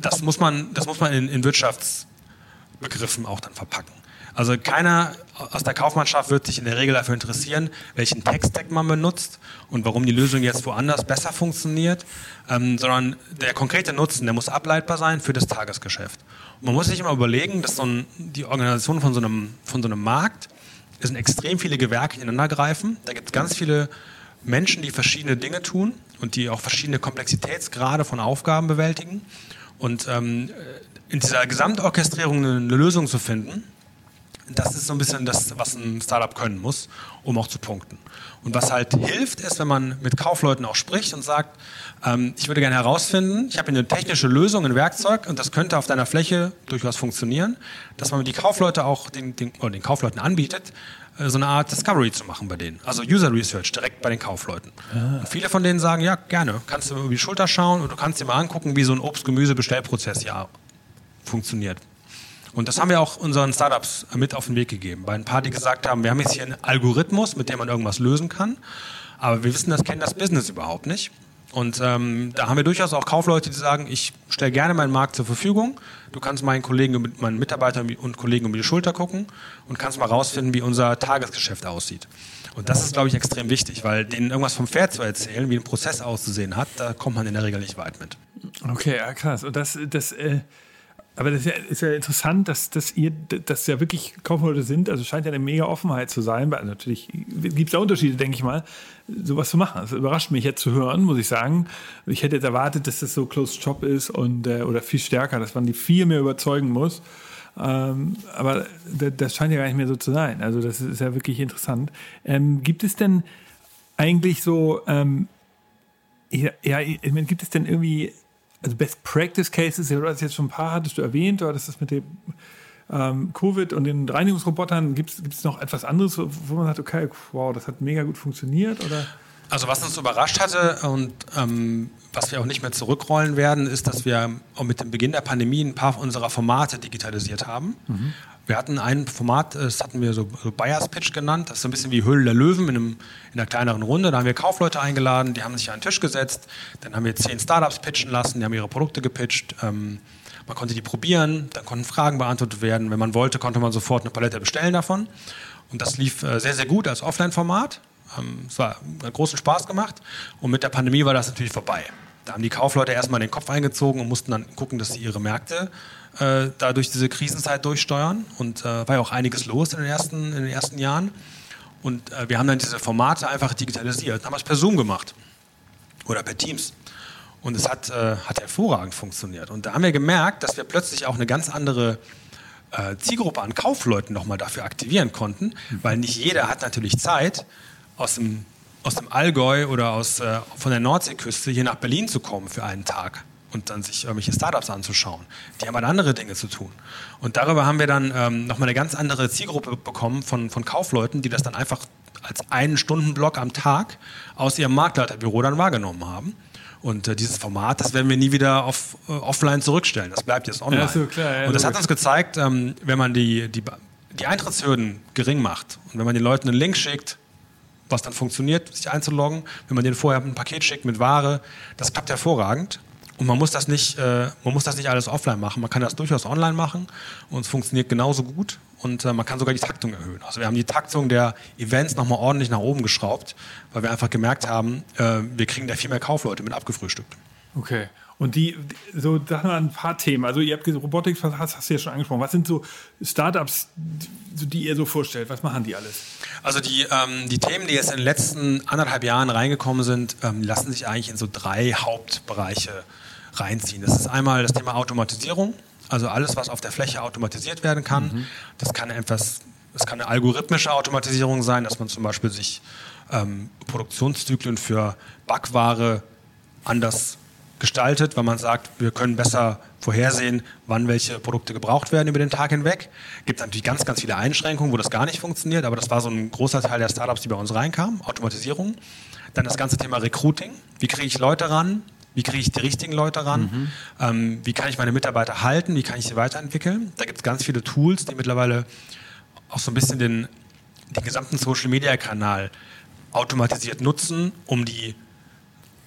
das muss man, das muss man in, in Wirtschaftsbegriffen auch dann verpacken. Also keiner aus der Kaufmannschaft wird sich in der Regel dafür interessieren, welchen Tech-Stack man benutzt und warum die Lösung jetzt woanders besser funktioniert, ähm, sondern der konkrete Nutzen, der muss ableitbar sein für das Tagesgeschäft. Und man muss sich immer überlegen, dass so ein, die Organisation von so, einem, von so einem Markt, es sind extrem viele Gewerke, die ineinander greifen. Da gibt es ganz viele Menschen, die verschiedene Dinge tun und die auch verschiedene Komplexitätsgrade von Aufgaben bewältigen. Und ähm, in dieser Gesamtorchestrierung eine Lösung zu finden, das ist so ein bisschen das, was ein Startup können muss, um auch zu punkten. Und was halt hilft, ist, wenn man mit Kaufleuten auch spricht und sagt, ähm, ich würde gerne herausfinden, ich habe hier eine technische Lösung, ein Werkzeug und das könnte auf deiner Fläche durchaus funktionieren, dass man die Kaufleute auch den, den, oder den Kaufleuten anbietet, äh, so eine Art Discovery zu machen bei denen. Also User Research direkt bei den Kaufleuten. Ah. Und viele von denen sagen, ja, gerne, kannst du über die Schulter schauen und du kannst dir mal angucken, wie so ein Obst-Gemüse-Bestellprozess ja funktioniert. Und das haben wir auch unseren Startups mit auf den Weg gegeben. Bei ein paar, die gesagt haben, wir haben jetzt hier einen Algorithmus, mit dem man irgendwas lösen kann, aber wir wissen, das kennen das Business überhaupt nicht. Und ähm, da haben wir durchaus auch Kaufleute, die sagen, ich stelle gerne meinen Markt zur Verfügung. Du kannst meinen Kollegen, meinen Mitarbeitern und Kollegen über die Schulter gucken und kannst mal rausfinden, wie unser Tagesgeschäft aussieht. Und das ist, glaube ich, extrem wichtig, weil denen irgendwas vom Pferd zu erzählen, wie ein Prozess auszusehen hat, da kommt man in der Regel nicht weit mit. Okay, ja, krass. Und das, das äh aber das ist ja, ist ja interessant, dass, dass ihr, dass ja wirklich Kaufleute sind. Also scheint ja eine mega Offenheit zu sein. Weil natürlich gibt es da Unterschiede, denke ich mal, sowas zu machen. Das überrascht mich jetzt zu hören, muss ich sagen. Ich hätte jetzt erwartet, dass das so Closed Shop ist und äh, oder viel stärker, dass man die viel mehr überzeugen muss. Ähm, aber das scheint ja gar nicht mehr so zu sein. Also das ist ja wirklich interessant. Ähm, gibt es denn eigentlich so, ähm, ja, ja, gibt es denn irgendwie also Best Practice Cases, du hast jetzt schon ein paar, hattest du erwähnt, oder das ist mit dem ähm, Covid und den Reinigungsrobotern. Gibt es noch etwas anderes, wo man sagt, okay, wow, das hat mega gut funktioniert? Oder? Also was uns überrascht hatte und ähm, was wir auch nicht mehr zurückrollen werden, ist, dass wir auch mit dem Beginn der Pandemie ein paar unserer Formate digitalisiert haben. Mhm. Wir hatten ein Format, das hatten wir so, so Buyers Pitch genannt, das ist so ein bisschen wie Höhle der Löwen in, einem, in einer kleineren Runde. Da haben wir Kaufleute eingeladen, die haben sich an den Tisch gesetzt, dann haben wir zehn Startups pitchen lassen, die haben ihre Produkte gepitcht. Ähm, man konnte die probieren, dann konnten Fragen beantwortet werden. Wenn man wollte, konnte man sofort eine Palette bestellen davon. Und das lief äh, sehr, sehr gut als Offline-Format. Ähm, es war, hat großen Spaß gemacht. Und mit der Pandemie war das natürlich vorbei. Da haben die Kaufleute erstmal den Kopf eingezogen und mussten dann gucken, dass sie ihre Märkte äh, da durch diese Krisenzeit durchsteuern. Und äh, war ja auch einiges los in den ersten, in den ersten Jahren. Und äh, wir haben dann diese Formate einfach digitalisiert, haben es per Zoom gemacht oder per Teams. Und es hat, äh, hat hervorragend funktioniert. Und da haben wir gemerkt, dass wir plötzlich auch eine ganz andere äh, Zielgruppe an Kaufleuten nochmal dafür aktivieren konnten, weil nicht jeder hat natürlich Zeit, aus dem, aus dem Allgäu oder aus, äh, von der Nordseeküste hier nach Berlin zu kommen für einen Tag und dann sich irgendwelche Startups anzuschauen. Die haben halt andere Dinge zu tun. Und darüber haben wir dann ähm, nochmal eine ganz andere Zielgruppe bekommen von, von Kaufleuten, die das dann einfach als einen Stundenblock am Tag aus ihrem Marktleiterbüro dann wahrgenommen haben. Und äh, dieses Format, das werden wir nie wieder auf, äh, offline zurückstellen. Das bleibt jetzt online. Ja, so klar, ja, und das hat uns gezeigt, ähm, wenn man die, die, die Eintrittshürden gering macht und wenn man den Leuten einen Link schickt, was dann funktioniert, sich einzuloggen, wenn man denen vorher ein Paket schickt mit Ware, das klappt hervorragend. Und man muss das nicht, äh, man muss das nicht alles offline machen. Man kann das durchaus online machen und es funktioniert genauso gut. Und äh, man kann sogar die Taktung erhöhen. Also wir haben die Taktung der Events nochmal ordentlich nach oben geschraubt, weil wir einfach gemerkt haben, äh, wir kriegen da viel mehr Kaufleute mit abgefrühstückt. Okay. Und die, so, sag mal ein paar Themen. Also, ihr habt Robotik, hast, hast du ja schon angesprochen. Was sind so Startups, die, die ihr so vorstellt? Was machen die alles? Also, die, ähm, die Themen, die jetzt in den letzten anderthalb Jahren reingekommen sind, ähm, lassen sich eigentlich in so drei Hauptbereiche reinziehen. Das ist einmal das Thema Automatisierung, also alles, was auf der Fläche automatisiert werden kann. Mhm. Das kann etwas, das kann eine algorithmische Automatisierung sein, dass man zum Beispiel sich ähm, Produktionszyklen für Backware anders gestaltet, weil man sagt, wir können besser vorhersehen, wann welche Produkte gebraucht werden über den Tag hinweg. Gibt natürlich ganz, ganz viele Einschränkungen, wo das gar nicht funktioniert, aber das war so ein großer Teil der Startups, die bei uns reinkamen, Automatisierung. Dann das ganze Thema Recruiting. Wie kriege ich Leute ran? Wie kriege ich die richtigen Leute ran? Mhm. Ähm, wie kann ich meine Mitarbeiter halten? Wie kann ich sie weiterentwickeln? Da gibt es ganz viele Tools, die mittlerweile auch so ein bisschen den, den gesamten Social-Media-Kanal automatisiert nutzen, um die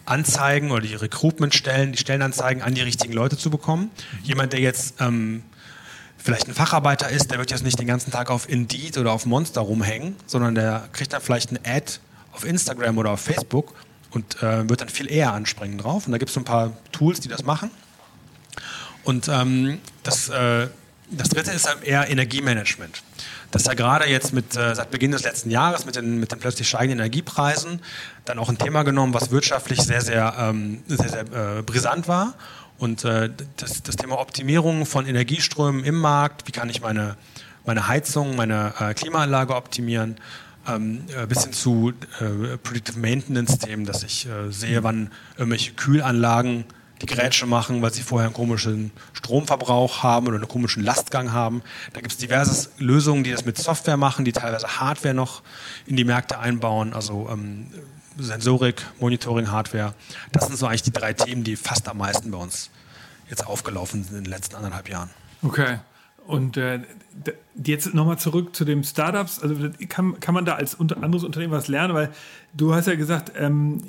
Anzeigen oder die Recruitment-Stellen, die Stellenanzeigen an die richtigen Leute zu bekommen. Mhm. Jemand, der jetzt ähm, vielleicht ein Facharbeiter ist, der wird jetzt nicht den ganzen Tag auf Indeed oder auf Monster rumhängen, sondern der kriegt dann vielleicht ein Ad auf Instagram oder auf Facebook und äh, wird dann viel eher anspringen drauf. Und da gibt es so ein paar Tools, die das machen. Und ähm, das, äh, das dritte ist eher Energiemanagement. Das ist ja gerade jetzt mit, äh, seit Beginn des letzten Jahres mit den, mit den plötzlich steigenden Energiepreisen dann auch ein Thema genommen, was wirtschaftlich sehr, sehr, ähm, sehr, sehr äh, brisant war. Und äh, das, das Thema Optimierung von Energieströmen im Markt, wie kann ich meine, meine Heizung, meine äh, Klimaanlage optimieren, ähm, äh, bis hin zu äh, Predictive Maintenance-Themen, dass ich äh, sehe, wann irgendwelche Kühlanlagen die Grätsche machen, weil sie vorher einen komischen Stromverbrauch haben oder einen komischen Lastgang haben. Da gibt es diverse Lösungen, die das mit Software machen, die teilweise Hardware noch in die Märkte einbauen, also ähm, Sensorik, Monitoring, Hardware. Das sind so eigentlich die drei Themen, die fast am meisten bei uns jetzt aufgelaufen sind in den letzten anderthalb Jahren. Okay. Und äh, jetzt nochmal zurück zu den Startups. Also kann, kann man da als unter, anderes Unternehmen was lernen? Weil du hast ja gesagt, ähm,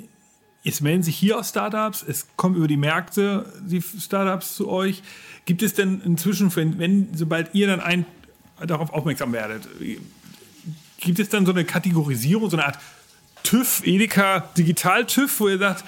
es melden sich hier aus Startups, es kommen über die Märkte die Startups zu euch. Gibt es denn inzwischen, wenn sobald ihr dann ein, darauf aufmerksam werdet, gibt es dann so eine Kategorisierung, so eine Art TÜV, Edeka Digital TÜV, wo ihr sagt,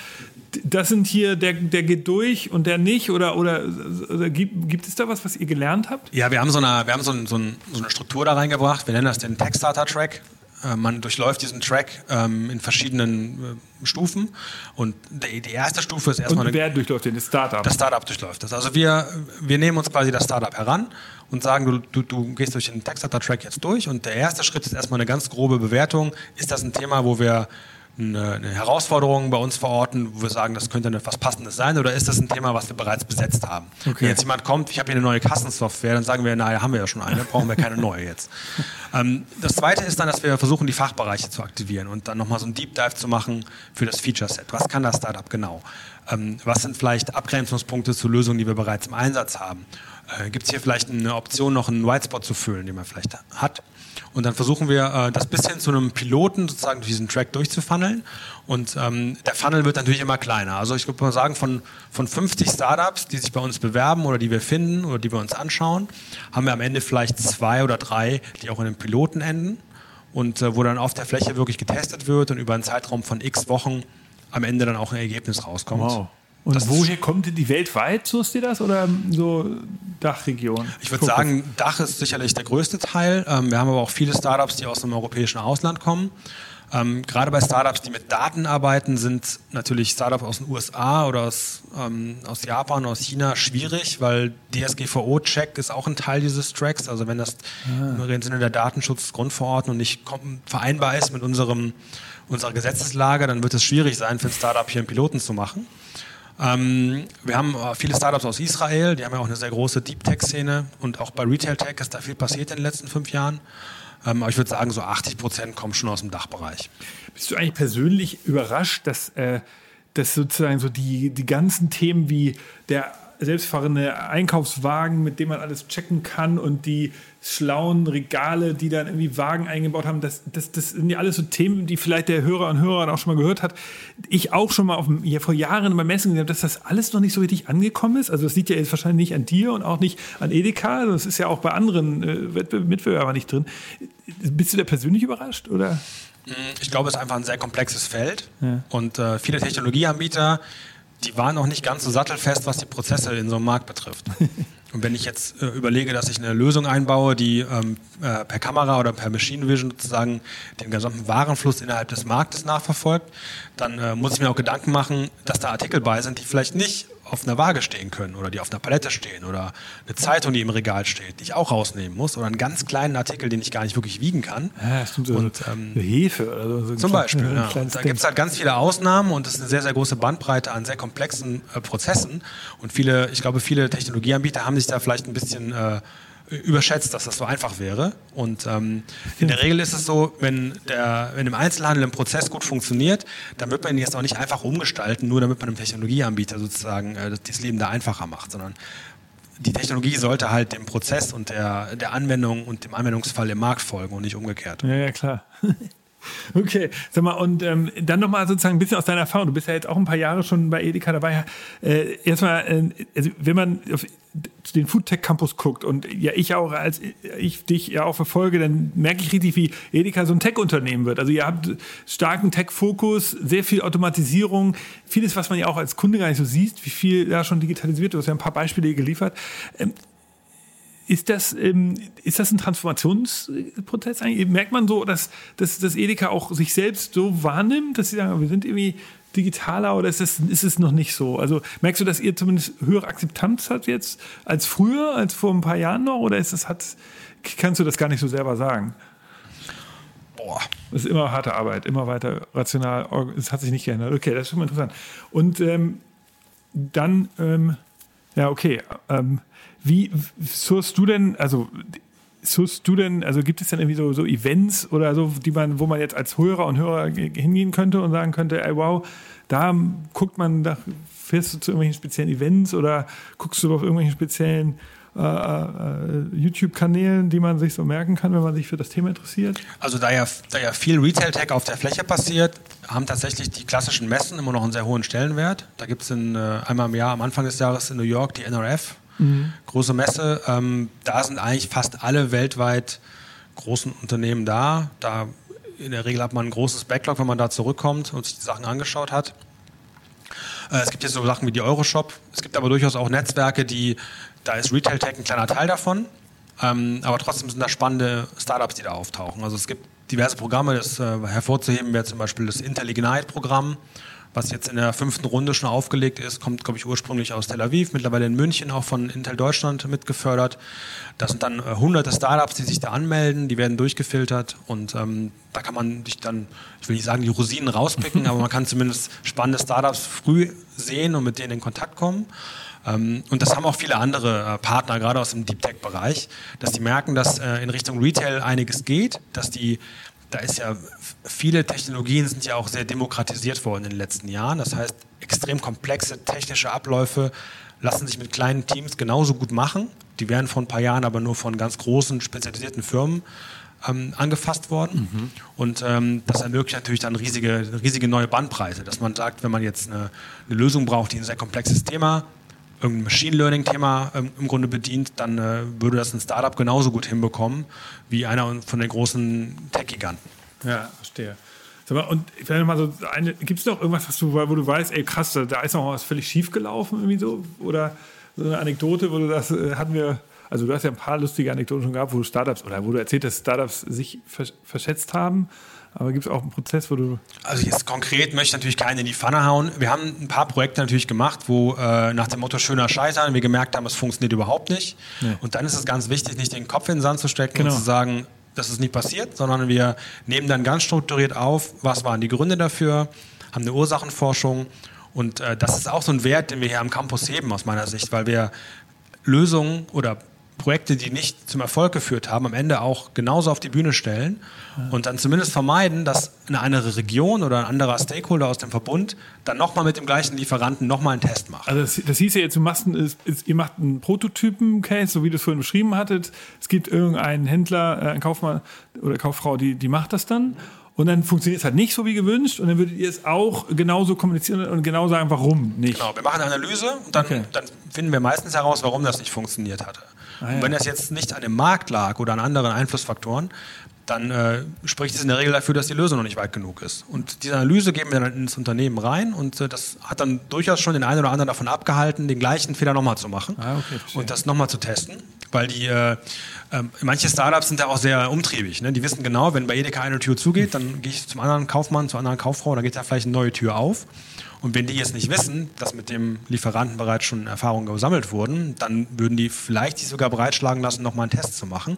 das sind hier, der, der geht durch und der nicht? Oder, oder, oder gibt, gibt, es da was, was ihr gelernt habt? Ja, wir haben so eine, wir haben so, ein, so, ein, so eine Struktur da reingebracht. Wir nennen das den Tech Starter Track. Äh, man durchläuft diesen Track ähm, in verschiedenen äh, Stufen. Und die, die, erste Stufe ist erstmal. Und wer eine, durchläuft den? Das Startup? Das Startup durchläuft das. Also wir, wir nehmen uns quasi das Startup heran und sagen, du, du, du gehst durch den Tech-Starter-Track jetzt durch. Und der erste Schritt ist erstmal eine ganz grobe Bewertung. Ist das ein Thema, wo wir eine, eine Herausforderung bei uns verorten, wo wir sagen, das könnte etwas Passendes sein, oder ist das ein Thema, was wir bereits besetzt haben? Okay. Wenn jetzt jemand kommt, ich habe hier eine neue Kassensoftware, dann sagen wir, naja, haben wir ja schon eine, brauchen wir keine neue jetzt. [laughs] ähm, das zweite ist dann, dass wir versuchen, die Fachbereiche zu aktivieren und dann nochmal so ein Deep Dive zu machen für das Feature Set. Was kann das Startup genau? Ähm, was sind vielleicht Abgrenzungspunkte zu Lösungen, die wir bereits im Einsatz haben? Äh, Gibt es hier vielleicht eine Option, noch einen White Spot zu füllen, den man vielleicht hat? Und dann versuchen wir, äh, das bis hin zu einem Piloten sozusagen durch diesen Track durchzufunneln. Und ähm, der Funnel wird natürlich immer kleiner. Also ich würde mal sagen, von, von 50 Startups, die sich bei uns bewerben oder die wir finden oder die wir uns anschauen, haben wir am Ende vielleicht zwei oder drei, die auch in einem Piloten enden. Und äh, wo dann auf der Fläche wirklich getestet wird und über einen Zeitraum von x Wochen am Ende dann auch ein Ergebnis rauskommt. Wow. Und das woher kommt die weltweit, suchst ihr das oder so Dachregion? Ich würde sagen, Dach ist sicherlich der größte Teil. Ähm, wir haben aber auch viele Startups, die aus dem europäischen Ausland kommen. Ähm, gerade bei Startups, die mit Daten arbeiten, sind natürlich Startups aus den USA oder aus, ähm, aus Japan, aus China schwierig, weil DSGVO-Check ist auch ein Teil dieses Tracks. Also wenn das ah. im Sinne der Datenschutzgrundverordnung nicht vereinbar ist mit unserem, unserer Gesetzeslage, dann wird es schwierig sein, für ein Startup hier einen Piloten zu machen. Ähm, wir haben äh, viele Startups aus Israel, die haben ja auch eine sehr große Deep Tech-Szene und auch bei Retail Tech ist da viel passiert in den letzten fünf Jahren. Ähm, aber ich würde sagen, so 80 Prozent kommen schon aus dem Dachbereich. Bist du eigentlich persönlich überrascht, dass, äh, dass sozusagen so die, die ganzen Themen wie der selbstfahrende Einkaufswagen, mit dem man alles checken kann und die schlauen Regale, die dann irgendwie Wagen eingebaut haben, das, das, das sind ja alles so Themen, die vielleicht der Hörer und Hörer auch schon mal gehört hat. Ich auch schon mal auf, ja, vor Jahren beim Messen gesehen habe, dass das alles noch nicht so richtig angekommen ist. Also das liegt ja jetzt wahrscheinlich nicht an dir und auch nicht an Edeka. Also das ist ja auch bei anderen äh, Mitbewerbern nicht drin. Bist du da persönlich überrascht oder? Ich glaube, es ist einfach ein sehr komplexes Feld ja. und äh, viele Technologieanbieter die waren noch nicht ganz so sattelfest, was die Prozesse in so einem Markt betrifft. [laughs] Und wenn ich jetzt äh, überlege, dass ich eine Lösung einbaue, die ähm, äh, per Kamera oder per Machine Vision sozusagen den gesamten Warenfluss innerhalb des Marktes nachverfolgt, dann äh, muss ich mir auch Gedanken machen, dass da Artikel bei sind, die vielleicht nicht auf einer Waage stehen können oder die auf einer Palette stehen oder eine Zeitung, die im Regal steht, die ich auch rausnehmen muss oder einen ganz kleinen Artikel, den ich gar nicht wirklich wiegen kann. Ja, stimmt. So und, ähm, Hefe oder so. so zum Beispiel. Ja. Da gibt es halt ganz viele Ausnahmen und es ist eine sehr, sehr große Bandbreite an sehr komplexen äh, Prozessen und viele, ich glaube, viele Technologieanbieter haben sich da vielleicht ein bisschen äh, überschätzt, dass das so einfach wäre. Und ähm, in der Regel ist es so, wenn, der, wenn im Einzelhandel ein Prozess gut funktioniert, dann wird man ihn jetzt auch nicht einfach umgestalten, nur damit man einem Technologieanbieter sozusagen äh, das Leben da einfacher macht, sondern die Technologie sollte halt dem Prozess und der, der Anwendung und dem Anwendungsfall im Markt folgen und nicht umgekehrt. Ja, ja, klar. [laughs] [laughs] Okay, sag mal, und ähm, dann nochmal sozusagen ein bisschen aus deiner Erfahrung. Du bist ja jetzt auch ein paar Jahre schon bei Edeka dabei. Äh, erstmal, äh, also wenn man auf den Foodtech Campus guckt und ja, ich auch, als ich dich ja auch verfolge, dann merke ich richtig, wie Edeka so ein Tech-Unternehmen wird. Also ihr habt starken Tech-Fokus, sehr viel Automatisierung, vieles, was man ja auch als Kunde gar nicht so sieht, wie viel da schon digitalisiert wird. Du hast ja ein paar Beispiele geliefert. Ähm, ist das, ähm, ist das ein Transformationsprozess eigentlich? Merkt man so, dass, dass, dass Edeka auch sich selbst so wahrnimmt, dass sie sagen, wir sind irgendwie digitaler oder ist es, ist es noch nicht so? Also merkst du, dass ihr zumindest höhere Akzeptanz habt jetzt als früher, als vor ein paar Jahren noch? Oder ist es, hat, kannst du das gar nicht so selber sagen? Boah. Das ist immer harte Arbeit, immer weiter rational. Es hat sich nicht geändert. Okay, das ist schon mal interessant. Und ähm, dann, ähm, ja, okay. Ähm, wie sourst du denn, also sourst du denn, also gibt es denn irgendwie so, so Events oder so, die man, wo man jetzt als Hörer und Hörer hingehen könnte und sagen könnte, ey, wow, da guckt man, da fährst du zu irgendwelchen speziellen Events oder guckst du auf irgendwelchen speziellen äh, äh, YouTube-Kanälen, die man sich so merken kann, wenn man sich für das Thema interessiert? Also da ja, da ja viel Retail-Tech auf der Fläche passiert, haben tatsächlich die klassischen Messen immer noch einen sehr hohen Stellenwert. Da gibt es äh, einmal im Jahr, am Anfang des Jahres in New York, die NRF, mhm. große Messe. Ähm, da sind eigentlich fast alle weltweit großen Unternehmen da. Da in der Regel hat man ein großes Backlog, wenn man da zurückkommt und sich die Sachen angeschaut hat. Äh, es gibt jetzt so Sachen wie die Euroshop. Es gibt aber durchaus auch Netzwerke, die, da ist Retail Tech ein kleiner Teil davon. Ähm, aber trotzdem sind da spannende Startups, die da auftauchen. Also es gibt diverse Programme, das äh, hervorzuheben wäre zum Beispiel das Intel Ignite-Programm was jetzt in der fünften Runde schon aufgelegt ist, kommt, glaube ich, ursprünglich aus Tel Aviv, mittlerweile in München auch von Intel Deutschland mitgefördert. Das sind dann äh, hunderte Startups, die sich da anmelden, die werden durchgefiltert und ähm, da kann man sich dann, ich will nicht sagen, die Rosinen rauspicken, [laughs] aber man kann zumindest spannende Startups früh sehen und mit denen in Kontakt kommen. Ähm, und das haben auch viele andere äh, Partner, gerade aus dem Deep Tech-Bereich, dass die merken, dass äh, in Richtung Retail einiges geht, dass die da ist ja, viele Technologien sind ja auch sehr demokratisiert worden in den letzten Jahren. Das heißt, extrem komplexe technische Abläufe lassen sich mit kleinen Teams genauso gut machen. Die wären vor ein paar Jahren aber nur von ganz großen, spezialisierten Firmen ähm, angefasst worden. Mhm. Und ähm, das ermöglicht natürlich dann riesige, riesige neue Bandbreite, dass man sagt, wenn man jetzt eine, eine Lösung braucht, die ein sehr komplexes Thema irgendein Machine Learning-Thema ähm, im Grunde bedient, dann äh, würde das ein Startup genauso gut hinbekommen wie einer von den großen Tech-Giganten. Ja, verstehe. Mal, und vielleicht mal so gibt es noch irgendwas, was du, wo du weißt, ey krass, da ist noch was völlig schief gelaufen irgendwie so? Oder so eine Anekdote, wo du das äh, hatten wir, also du hast ja ein paar lustige Anekdoten schon gehabt, wo du Startups oder wo du erzählt hast, Startups sich verschätzt haben. Aber gibt es auch einen Prozess, wo du. Also jetzt konkret möchte ich natürlich keinen in die Pfanne hauen. Wir haben ein paar Projekte natürlich gemacht, wo äh, nach dem Motto schöner Scheitern wir gemerkt haben, es funktioniert überhaupt nicht. Ja. Und dann ist es ganz wichtig, nicht den Kopf in den Sand zu stecken genau. und zu sagen, das ist nicht passiert, sondern wir nehmen dann ganz strukturiert auf, was waren die Gründe dafür, haben eine Ursachenforschung. Und äh, das ist auch so ein Wert, den wir hier am Campus heben aus meiner Sicht, weil wir Lösungen oder Projekte, die nicht zum Erfolg geführt haben, am Ende auch genauso auf die Bühne stellen und dann zumindest vermeiden, dass eine andere Region oder ein anderer Stakeholder aus dem Verbund dann nochmal mit dem gleichen Lieferanten nochmal einen Test macht. Also das, das hieß ja jetzt, du machst ein, ihr macht einen Prototypen-Case, so wie du es vorhin beschrieben hattet. Es gibt irgendeinen Händler, äh, einen Kaufmann oder Kauffrau, die, die macht das dann und dann funktioniert es halt nicht so wie gewünscht und dann würdet ihr es auch genauso kommunizieren und genau sagen, warum nicht. Genau, wir machen eine Analyse und dann, okay. dann finden wir meistens heraus, warum das nicht funktioniert hatte. Ah, ja. Und wenn das jetzt nicht an dem Markt lag oder an anderen Einflussfaktoren, dann äh, spricht es in der Regel dafür, dass die Lösung noch nicht weit genug ist. Und diese Analyse geben wir dann ins Unternehmen rein und äh, das hat dann durchaus schon den einen oder anderen davon abgehalten, den gleichen Fehler nochmal zu machen ah, okay, und das nochmal zu testen. Weil die, äh, äh, manche Startups sind da auch sehr umtriebig. Ne? Die wissen genau, wenn bei Edeka eine Tür zugeht, dann gehe ich zum anderen Kaufmann, zur anderen Kauffrau, dann geht da vielleicht eine neue Tür auf. Und wenn die jetzt nicht wissen, dass mit dem Lieferanten bereits schon Erfahrungen gesammelt wurden, dann würden die vielleicht sich sogar bereitschlagen lassen, nochmal einen Test zu machen.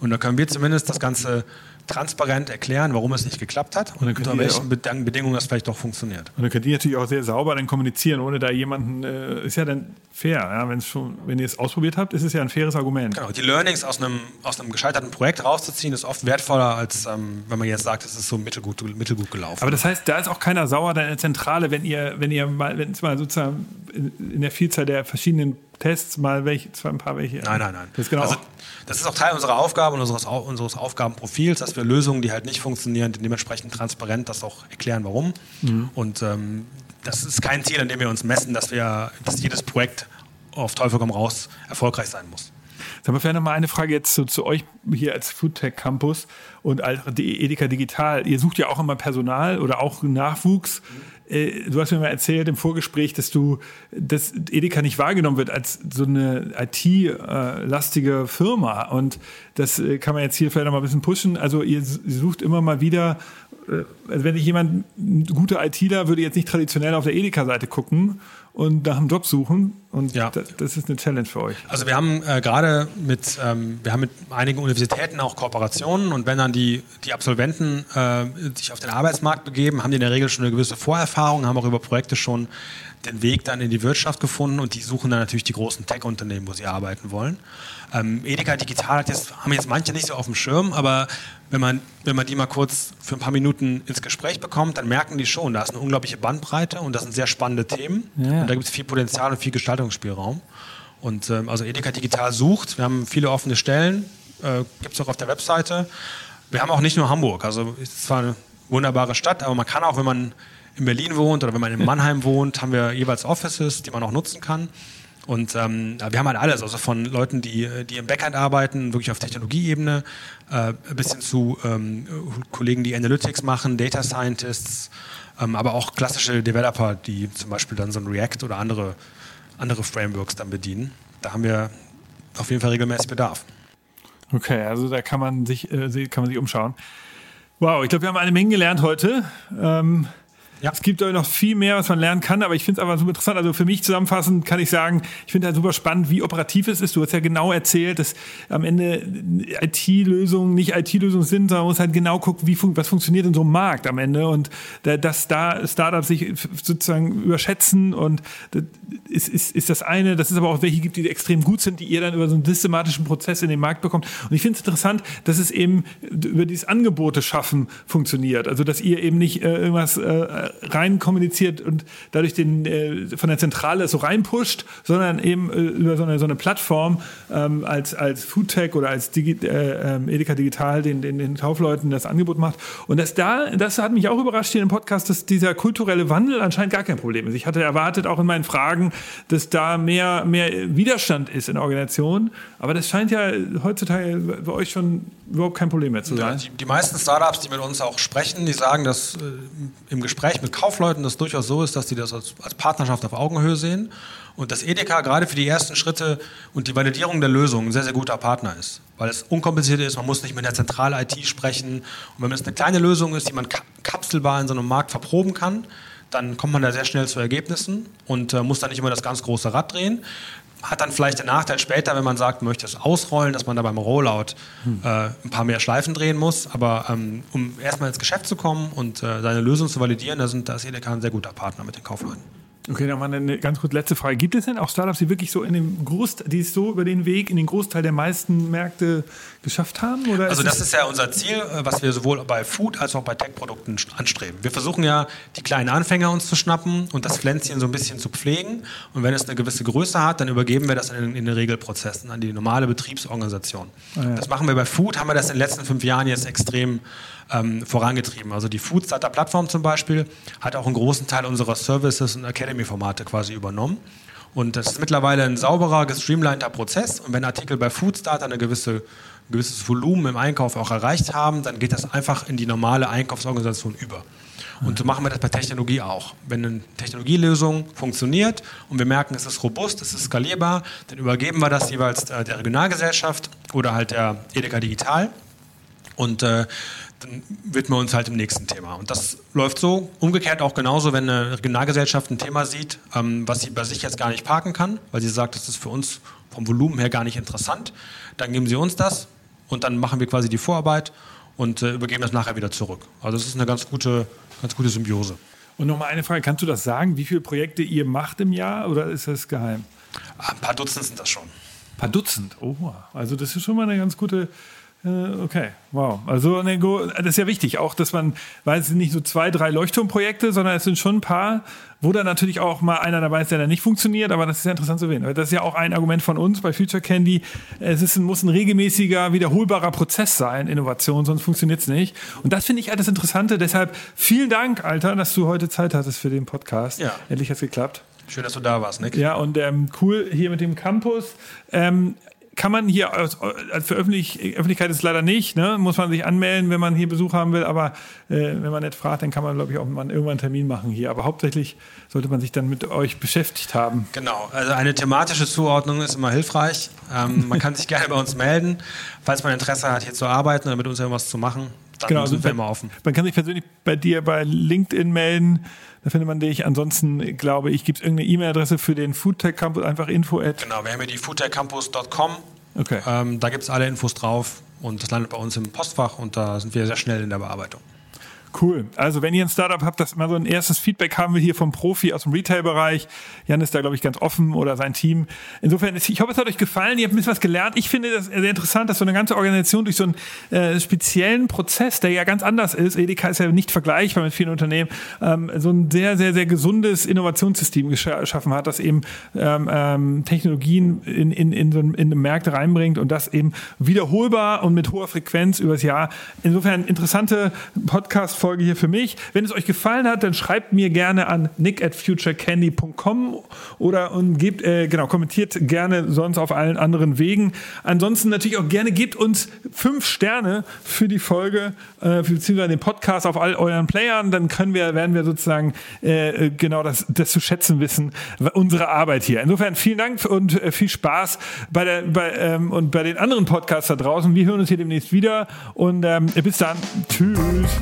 Und dann können wir zumindest das Ganze transparent erklären, warum es nicht geklappt hat und, und unter welchen Bedingungen das vielleicht doch funktioniert. Und dann könnt ihr natürlich auch sehr sauber dann kommunizieren, ohne da jemanden, äh, ist ja dann fair, ja? Wenn's schon, wenn ihr es ausprobiert habt, ist es ja ein faires Argument. Genau, die Learnings aus einem, aus einem gescheiterten Projekt rauszuziehen, ist oft wertvoller, als ähm, wenn man jetzt sagt, es ist so mittelgut, mittelgut gelaufen. Aber das heißt, da ist auch keiner sauer der Zentrale, wenn ihr, wenn ihr mal, wenn es mal sozusagen in, in der Vielzahl der verschiedenen Tests mal welche, zwar ein paar welche. Nein, nein, nein. Das ist, genau also, das ist auch Teil unserer Aufgabe und unseres, unseres Aufgabenprofils, dass wir Lösungen, die halt nicht funktionieren, dementsprechend transparent das auch erklären, warum. Mhm. Und ähm, das ist kein Ziel, an dem wir uns messen, dass wir, dass jedes Projekt auf Teufel komm raus erfolgreich sein muss. Sagen wir vielleicht noch mal eine Frage jetzt zu, zu euch hier als Foodtech Campus und als Edeka Digital. Ihr sucht ja auch immer Personal oder auch Nachwuchs. äh, du hast mir mal erzählt im Vorgespräch, dass du, dass Edeka nicht wahrgenommen wird als so eine IT-lastige Firma. Und das äh, kann man jetzt hier vielleicht noch mal ein bisschen pushen. Also ihr sucht immer mal wieder äh, also wenn ich jemand, ein guter ITler, würde jetzt nicht traditionell auf der Edeka-Seite gucken und nach einem Job suchen. Und ja. das, das, ist eine Challenge für euch. Also wir haben äh, gerade mit, ähm, wir haben mit einigen Universitäten auch Kooperationen und wenn dann die, die Absolventen äh, sich auf den Arbeitsmarkt begeben, haben die in der Regel schon eine gewisse Vorerfahrung, haben auch über Projekte schon den Weg dann in die Wirtschaft gefunden und die suchen dann natürlich die großen Tech-Unternehmen, wo sie arbeiten wollen. Ähm, Edeka Digital hat jetzt, haben jetzt manche nicht so auf dem Schirm, aber wenn man, wenn man die mal kurz für ein paar Minuten ins Gespräch bekommt, dann merken die schon, da ist eine unglaubliche Bandbreite und das sind sehr spannende Themen. Ja. Und da gibt es viel Potenzial und viel Gestaltungsspielraum. Und ähm, also Edeka Digital sucht, wir haben viele offene Stellen, äh, gibt es auch auf der Webseite. Wir haben auch nicht nur Hamburg, also es ist zwar eine wunderbare Stadt, aber man kann auch, wenn man in Berlin wohnt oder wenn man in Mannheim wohnt, haben wir jeweils Offices, die man auch nutzen kann. Und ähm, wir haben halt alles, also von Leuten, die, die im Backend arbeiten, wirklich auf Technologieebene, äh, bis hin zu ähm, Kollegen, die Analytics machen, Data Scientists, ähm, aber auch klassische Developer, die zum Beispiel dann so ein React oder andere, andere Frameworks dann bedienen. Da haben wir auf jeden Fall regelmäßig Bedarf. Okay, also da kann man sich, äh, kann man sich umschauen. Wow, ich glaube, wir haben eine Menge gelernt heute. Ähm, ja. Es gibt noch viel mehr, was man lernen kann, aber ich finde es einfach super interessant. Also für mich zusammenfassend kann ich sagen, ich finde halt super spannend, wie operativ es ist. Du hast ja genau erzählt, dass am Ende IT-Lösungen nicht IT-Lösungen sind, sondern man muss halt genau gucken, wie fun was funktioniert in so einem Markt am Ende und dass da Startups sich sozusagen überschätzen und das ist, ist, ist das eine. Das ist aber auch welche gibt, die extrem gut sind, die ihr dann über so einen systematischen Prozess in den Markt bekommt. Und ich finde es interessant, dass es eben über dieses Angebote schaffen funktioniert. Also dass ihr eben nicht äh, irgendwas äh, rein kommuniziert und dadurch den äh, von der Zentrale so reinpusht, sondern eben äh, über so eine, so eine Plattform ähm, als, als Foodtech oder als Digi äh, ähm, Edeka Digital den, den, den Kaufleuten das Angebot macht. Und das da, das hat mich auch überrascht hier im Podcast, dass dieser kulturelle Wandel anscheinend gar kein Problem ist. Ich hatte erwartet, auch in meinen Fragen, dass da mehr, mehr Widerstand ist in der Organisation. Aber das scheint ja heutzutage bei euch schon überhaupt kein Problem mehr zu sein. Ja, die, die, meisten Startups, die mit uns auch sprechen, die sagen, dass äh, im Gespräch mit Kaufleuten das durchaus so ist, dass die das als, als, Partnerschaft auf Augenhöhe sehen und dass Edeka gerade für die ersten Schritte und die Validierung der Lösung ein sehr, sehr guter Partner ist. Weil es unkompliziert ist, man muss nicht mit der zentrale IT sprechen. Und wenn es eine kleine Lösung ist, die man kapselbar in so einem Markt verproben kann, dann kommt man da sehr schnell zu Ergebnissen und äh, muss dann nicht immer das ganz große Rad drehen hat dann vielleicht den Nachteil später, wenn man sagt, möchte es ausrollen, dass man da beim Rollout hm. äh, ein paar mehr Schleifen drehen muss. Aber ähm, um erstmal ins Geschäft zu kommen und äh, seine Lösung zu validieren, da, sind, da ist Edeka ein sehr guter Partner mit den Kaufleuten. Okay, dann mal eine ganz kurz letzte Frage. Gibt es denn auch Startups, die wirklich so in dem Großteil, die es so über den Weg in den Großteil der meisten Märkte geschafft haben? Oder also das ist ja unser Ziel, äh, was wir sowohl bei Food als auch bei Tech-Produkten anstreben. Wir versuchen ja, die kleinen Anfänger uns zu schnappen und das Pflänzchen so ein bisschen zu pflegen. Und wenn es eine gewisse Größe hat, dann übergeben wir das in, in den Regelprozessen an die normale Betriebsorganisation. Ah, ja. Das machen wir bei Food, haben wir das in den letzten fünf Jahren jetzt extrem ähm, vorangetrieben. Also die Food Startup Plattform zum Beispiel hat auch einen großen Teil unserer Services und Academy-Formate quasi übernommen. Und das ist mittlerweile ein sauberer, gestreamliner Prozess. Und wenn Artikel bei Foodstarter eine gewisse, ein gewisses Volumen im Einkauf auch erreicht haben, dann geht das einfach in die normale Einkaufsorganisation über. Und so machen wir das bei Technologie auch. Wenn eine Technologielösung funktioniert und wir merken, es ist robust, es ist skalierbar, dann übergeben wir das jeweils äh, der Regionalgesellschaft oder halt der Edeka Digital. Und äh, dann widmen wir uns halt im nächsten Thema. Und das läuft so. Umgekehrt auch genauso, wenn eine Regionalgesellschaft ein Thema sieht, ähm, was sie bei sich jetzt gar nicht parken kann, weil sie sagt, das ist für uns vom Volumen her gar nicht interessant, dann geben sie uns das und dann machen wir quasi die Vorarbeit und äh, übergeben das nachher wieder zurück. Also das ist eine ganz gute, ganz gute Symbiose. Und nochmal eine Frage, kannst du das sagen, wie viele Projekte ihr macht im Jahr oder ist das geheim? Ein paar Dutzend sind das schon. Ein paar Dutzend? Oh, also das ist schon mal eine ganz gute okay, wow. Also das ist ja wichtig, auch dass man, weil es sind nicht so zwei, drei Leuchtturmprojekte, sondern es sind schon ein paar, wo dann natürlich auch mal einer dabei ist, der dann nicht funktioniert, aber das ist ja interessant zu sehen. Das ist ja auch ein Argument von uns bei Future Candy. Es ist, muss ein regelmäßiger, wiederholbarer Prozess sein, Innovation, sonst funktioniert es nicht. Und das finde ich das Interessante. Deshalb vielen Dank, Alter, dass du heute Zeit hattest für den Podcast. Ja. Endlich hat es geklappt. Schön, dass du da warst, Nick. Ja, und ähm, cool hier mit dem Campus. Ähm, kann man hier als für Öffentlich, Öffentlichkeit ist leider nicht, ne? muss man sich anmelden, wenn man hier Besuch haben will, aber äh, wenn man nicht fragt, dann kann man, glaube ich, auch mal irgendwann einen Termin machen hier. Aber hauptsächlich sollte man sich dann mit euch beschäftigt haben. Genau, also eine thematische Zuordnung ist immer hilfreich. Ähm, man kann sich [laughs] gerne bei uns melden, falls man Interesse hat, hier zu arbeiten oder mit uns irgendwas zu machen. Dann Genau, sind also wir bei- immer offen. Man kann sich persönlich bei dir bei LinkedIn melden. Da findet man dich. Ansonsten glaube ich, gibt es irgendeine E-Mail-Adresse für den Foodtech Campus, einfach info at. Genau, wir haben hier die foodtechcampus.com. Okay. Ähm, da gibt es alle Infos drauf und das landet bei uns im Postfach und da sind wir sehr schnell in der Bearbeitung. Cool. Also wenn ihr ein Startup habt, das mal so ein erstes Feedback haben wir hier vom Profi aus dem Retail-Bereich. Jan ist da, glaube ich, ganz offen oder sein Team. Insofern, ist, ich hoffe, es hat euch gefallen. Ihr habt ein bisschen was gelernt. Ich finde das sehr interessant, dass so eine ganze Organisation durch so einen äh, speziellen Prozess, der ja ganz anders ist, Edeka ist ja nicht vergleichbar mit vielen Unternehmen, ähm, so ein sehr, sehr, sehr gesundes Innovationssystem gescha- geschaffen hat, das eben ähm, ähm, Technologien in, in, in, so ein, in Märkte reinbringt und das eben wiederholbar und mit hoher Frequenz übers Jahr. Insofern interessante Podcast-Folge hier für mich. Wenn es euch gefallen hat, dann schreibt mir gerne an nick at futurecandy.com oder und gebt, äh, genau, kommentiert gerne sonst auf allen anderen Wegen. Ansonsten natürlich auch gerne gebt uns fünf Sterne für die Folge, äh, beziehungsweise den Podcast auf all euren Playern. Dann können wir, werden wir sozusagen äh, genau das, das zu schätzen wissen, unsere Arbeit hier. Insofern vielen Dank und äh, viel Spaß bei der, bei, ähm, und bei den anderen Podcasts da draußen. Wir hören uns hier demnächst wieder und ähm, bis dann. Tschüss.